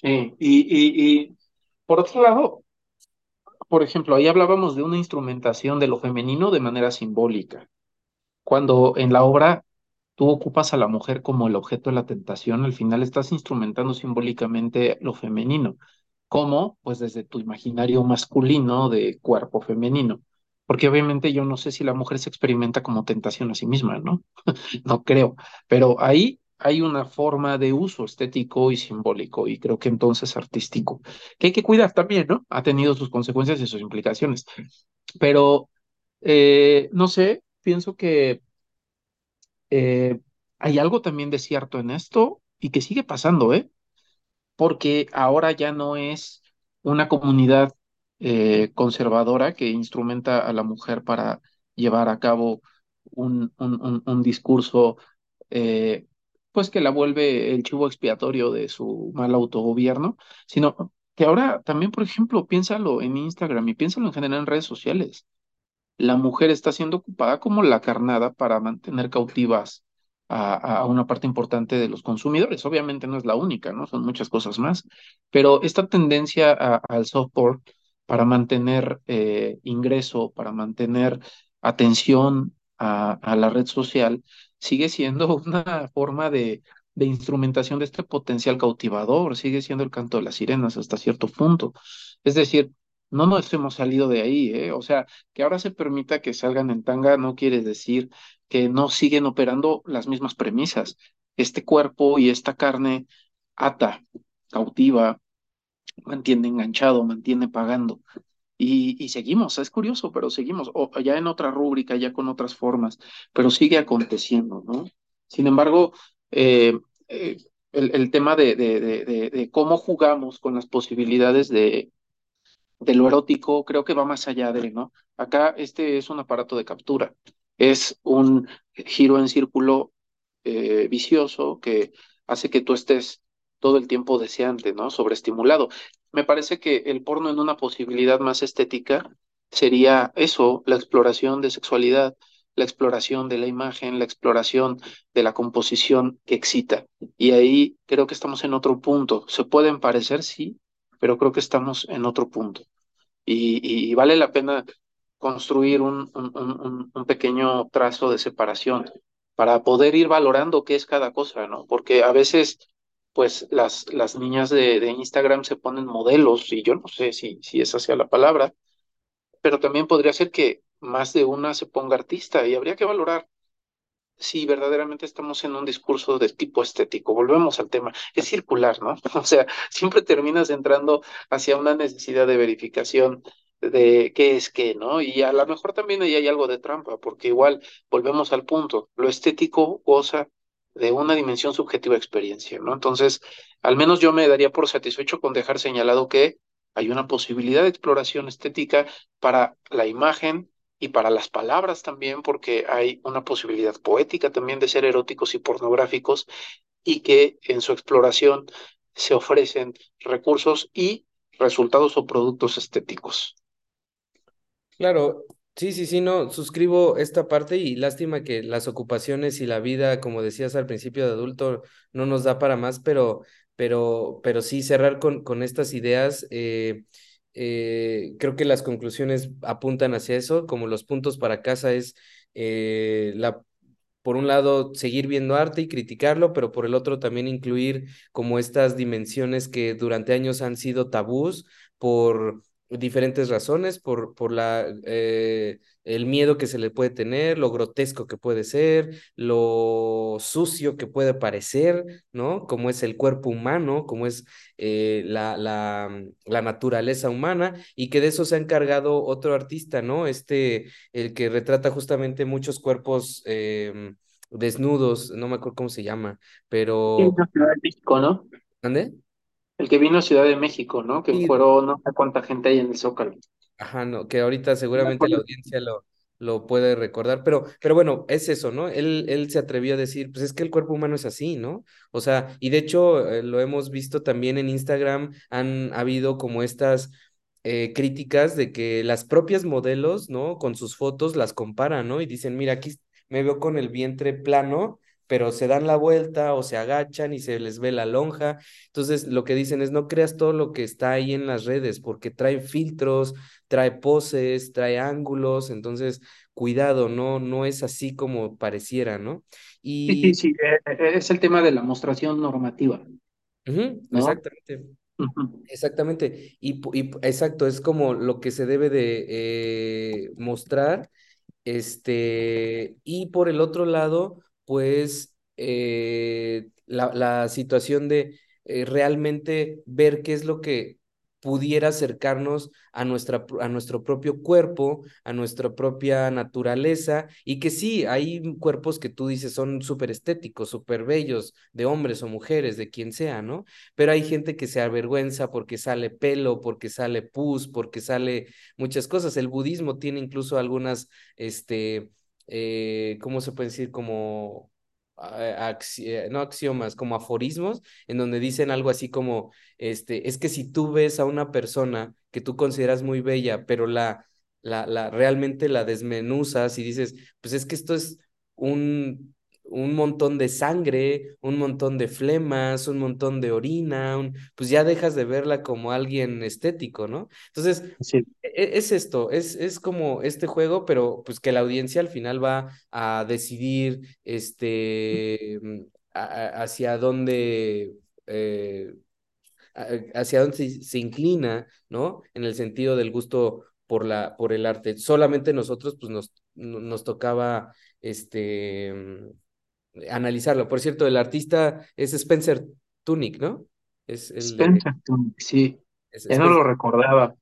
Sí, y, y, por otro lado, por ejemplo, ahí hablábamos de una instrumentación de lo femenino de manera simbólica. Cuando en la obra tú ocupas a la mujer como el objeto de la tentación, al final estás instrumentando simbólicamente lo femenino. ¿Cómo? Pues desde tu imaginario masculino de cuerpo femenino. Porque obviamente yo no sé si la mujer se experimenta como tentación a sí misma, ¿no? no creo. Pero ahí hay una forma de uso estético y simbólico, y creo que entonces artístico, que hay que cuidar también, ¿no? Ha tenido sus consecuencias y sus implicaciones. Pero, eh, no sé, pienso que eh, hay algo también de cierto en esto y que sigue pasando, ¿eh? Porque ahora ya no es una comunidad eh, conservadora que instrumenta a la mujer para llevar a cabo un, un, un, discurso pues que la vuelve el chivo expiatorio de su mal autogobierno, sino que ahora también, por ejemplo, piénsalo en Instagram y piénsalo en general en redes sociales. La mujer está siendo ocupada como la carnada para mantener cautivas a, a, una parte importante de los consumidores. Obviamente no es la única, ¿no? Son muchas cosas más, pero esta tendencia al software para mantener eh, ingreso, para mantener atención a, a la red social, sigue siendo una forma de, de instrumentación de este potencial cautivador, sigue siendo el canto de las sirenas hasta cierto punto. Es decir, no nos hemos salido de ahí, ¿eh? O sea, que ahora se permita que salgan en tanga no quiere decir que no siguen operando las mismas premisas. Este cuerpo y esta carne ata, cautiva, mantiene enganchado, mantiene pagando. Y, seguimos, es curioso, pero seguimos, o ya en otra rúbrica, ya con otras formas, pero sigue aconteciendo, ¿no? Sin embargo, eh, eh, el, tema de, cómo jugamos con las posibilidades de, de lo erótico, creo que va más allá de, ¿no? Acá este es un aparato de captura, es un giro en círculo eh, vicioso que hace que tú estés todo el tiempo deseante, ¿no? Sobreestimulado. Me parece que el porno en una posibilidad más estética sería eso, la exploración de sexualidad, la exploración de la imagen, la exploración de la composición que excita. Y ahí creo que estamos en otro punto. Se pueden parecer, sí, pero creo que estamos en otro punto. Y, y vale la pena construir un, un, un, un pequeño trazo de separación para poder ir valorando qué es cada cosa, ¿no? Porque a veces pues las, las niñas de, de, Instagram se ponen modelos y yo no sé si, si esa sea la palabra, pero también podría ser que más de una se ponga artista y habría que valorar si verdaderamente estamos en un discurso de tipo estético. Volvemos al tema, es circular, ¿no? O sea, siempre terminas entrando hacia una necesidad de verificación de qué es qué, ¿no? Y a lo mejor también ahí hay algo de trampa, porque igual volvemos al punto, lo estético goza de una dimensión subjetiva de experiencia, ¿no? Entonces, al menos yo me daría por satisfecho con dejar señalado que hay una posibilidad de exploración estética para la imagen y para las palabras también, porque hay una posibilidad poética también de ser eróticos y pornográficos y que en su exploración se ofrecen recursos y resultados o productos estéticos. Claro, Sí, sí, sí, no, suscribo esta parte y lástima que las ocupaciones y la vida, como decías al principio de adulto, no nos da para más, pero, pero, pero sí cerrar con, con estas ideas. Eh, eh, creo que las conclusiones apuntan hacia eso, como los puntos para casa es eh, la por un lado, seguir viendo arte y criticarlo, pero por el otro también incluir como estas dimensiones que durante años han sido tabús por diferentes razones, por, por la, eh, el miedo que se le puede tener, lo grotesco que puede ser, lo sucio que puede parecer, ¿no? Como es el cuerpo humano, como es eh, la, la, la, naturaleza humana, y que de eso se ha encargado otro artista, ¿no? Este, el que retrata justamente muchos cuerpos eh, desnudos, no me acuerdo cómo se llama, pero... ¿no? ¿Dónde? El que vino a Ciudad de México, ¿no? Que Sí. fueron no sé cuánta gente hay en el Zócalo. Ajá, no, que ahorita Me seguramente la audiencia lo, lo puede recordar, pero, pero bueno, es eso, ¿no? Él, él se atrevió a decir, pues es que el cuerpo humano es así, ¿no? O sea, y de hecho eh, lo hemos visto también en Instagram, han habido como estas eh, críticas de que las propias modelos, ¿no? Con sus fotos las comparan, ¿no? Y dicen, mira, aquí me veo con el vientre plano, pero se dan la vuelta o se agachan y se les ve la lonja. Entonces, lo que dicen es, no creas todo lo que está ahí en las redes, porque trae filtros trae poses, trae ángulos, entonces cuidado, no, no es así como pareciera, ¿no? Sí, sí, Y sí, eh, es el tema de la mostración normativa, exactamente, exactamente, y, y exacto, es como lo que se debe de eh, mostrar Este, y por el otro lado, pues eh, la, la situación de eh, realmente ver qué es lo que pudiera acercarnos a, nuestra, a nuestro propio cuerpo, a nuestra propia naturaleza, y que sí, hay cuerpos que tú dices son súper estéticos, súper bellos, de hombres o mujeres, de quien sea, ¿no? Pero hay gente que se avergüenza porque sale pelo, porque sale pus, porque sale muchas cosas. El budismo tiene incluso algunas este, eh, ¿cómo se puede decir? Como, axi- eh, no axiomas, como aforismos, en donde dicen algo así como, este, es que si tú ves a una persona que tú consideras muy bella, pero la, la, la, realmente la desmenuzas y dices, pues es que esto es un, un montón de sangre, un montón de flemas, un montón de orina, un- pues ya dejas de verla como alguien estético, ¿no? Entonces, Sí, e- Es esto, es, es como este juego, pero pues que la audiencia al final va a decidir este mm, a- hacia dónde eh, hacia dónde se, se inclina, ¿no? En el sentido del gusto por la, por el arte. Solamente nosotros, pues nos, no- nos tocaba este mm, analizarlo. Por cierto, el artista es Spencer Tunick, ¿no? Es el de Spencer Tunick, sí, es no lo recordaba,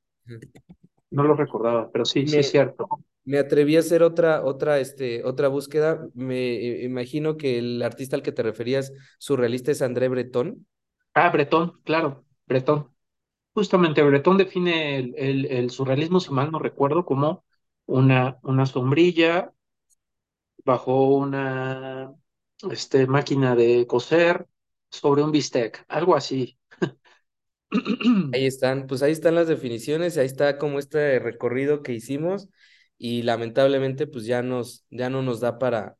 no lo recordaba, pero sí, sí es cierto. Me atreví a hacer otra, otra, este, otra búsqueda. Me eh, imagino que el artista al que te referías, surrealista, es André Breton. Ah, Bretón, claro, Bretón. Justamente Bretón define el, el, el surrealismo, si mal no recuerdo, como una, una sombrilla bajo una este, máquina de coser sobre un bistec, algo así. Ahí están, pues ahí están las definiciones, ahí está como este recorrido que hicimos y lamentablemente pues ya nos, ya no nos da para,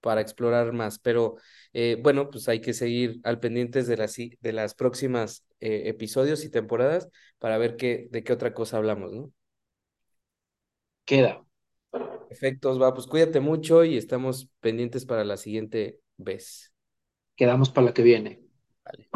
para explorar más, pero eh, bueno, pues hay que seguir al pendientes de las, de las próximas eh, episodios y temporadas para ver qué, de qué otra cosa hablamos, ¿no? Queda, Efectos, va, pues cuídate mucho y estamos pendientes para la siguiente vez. quedamos para la que viene. Vale.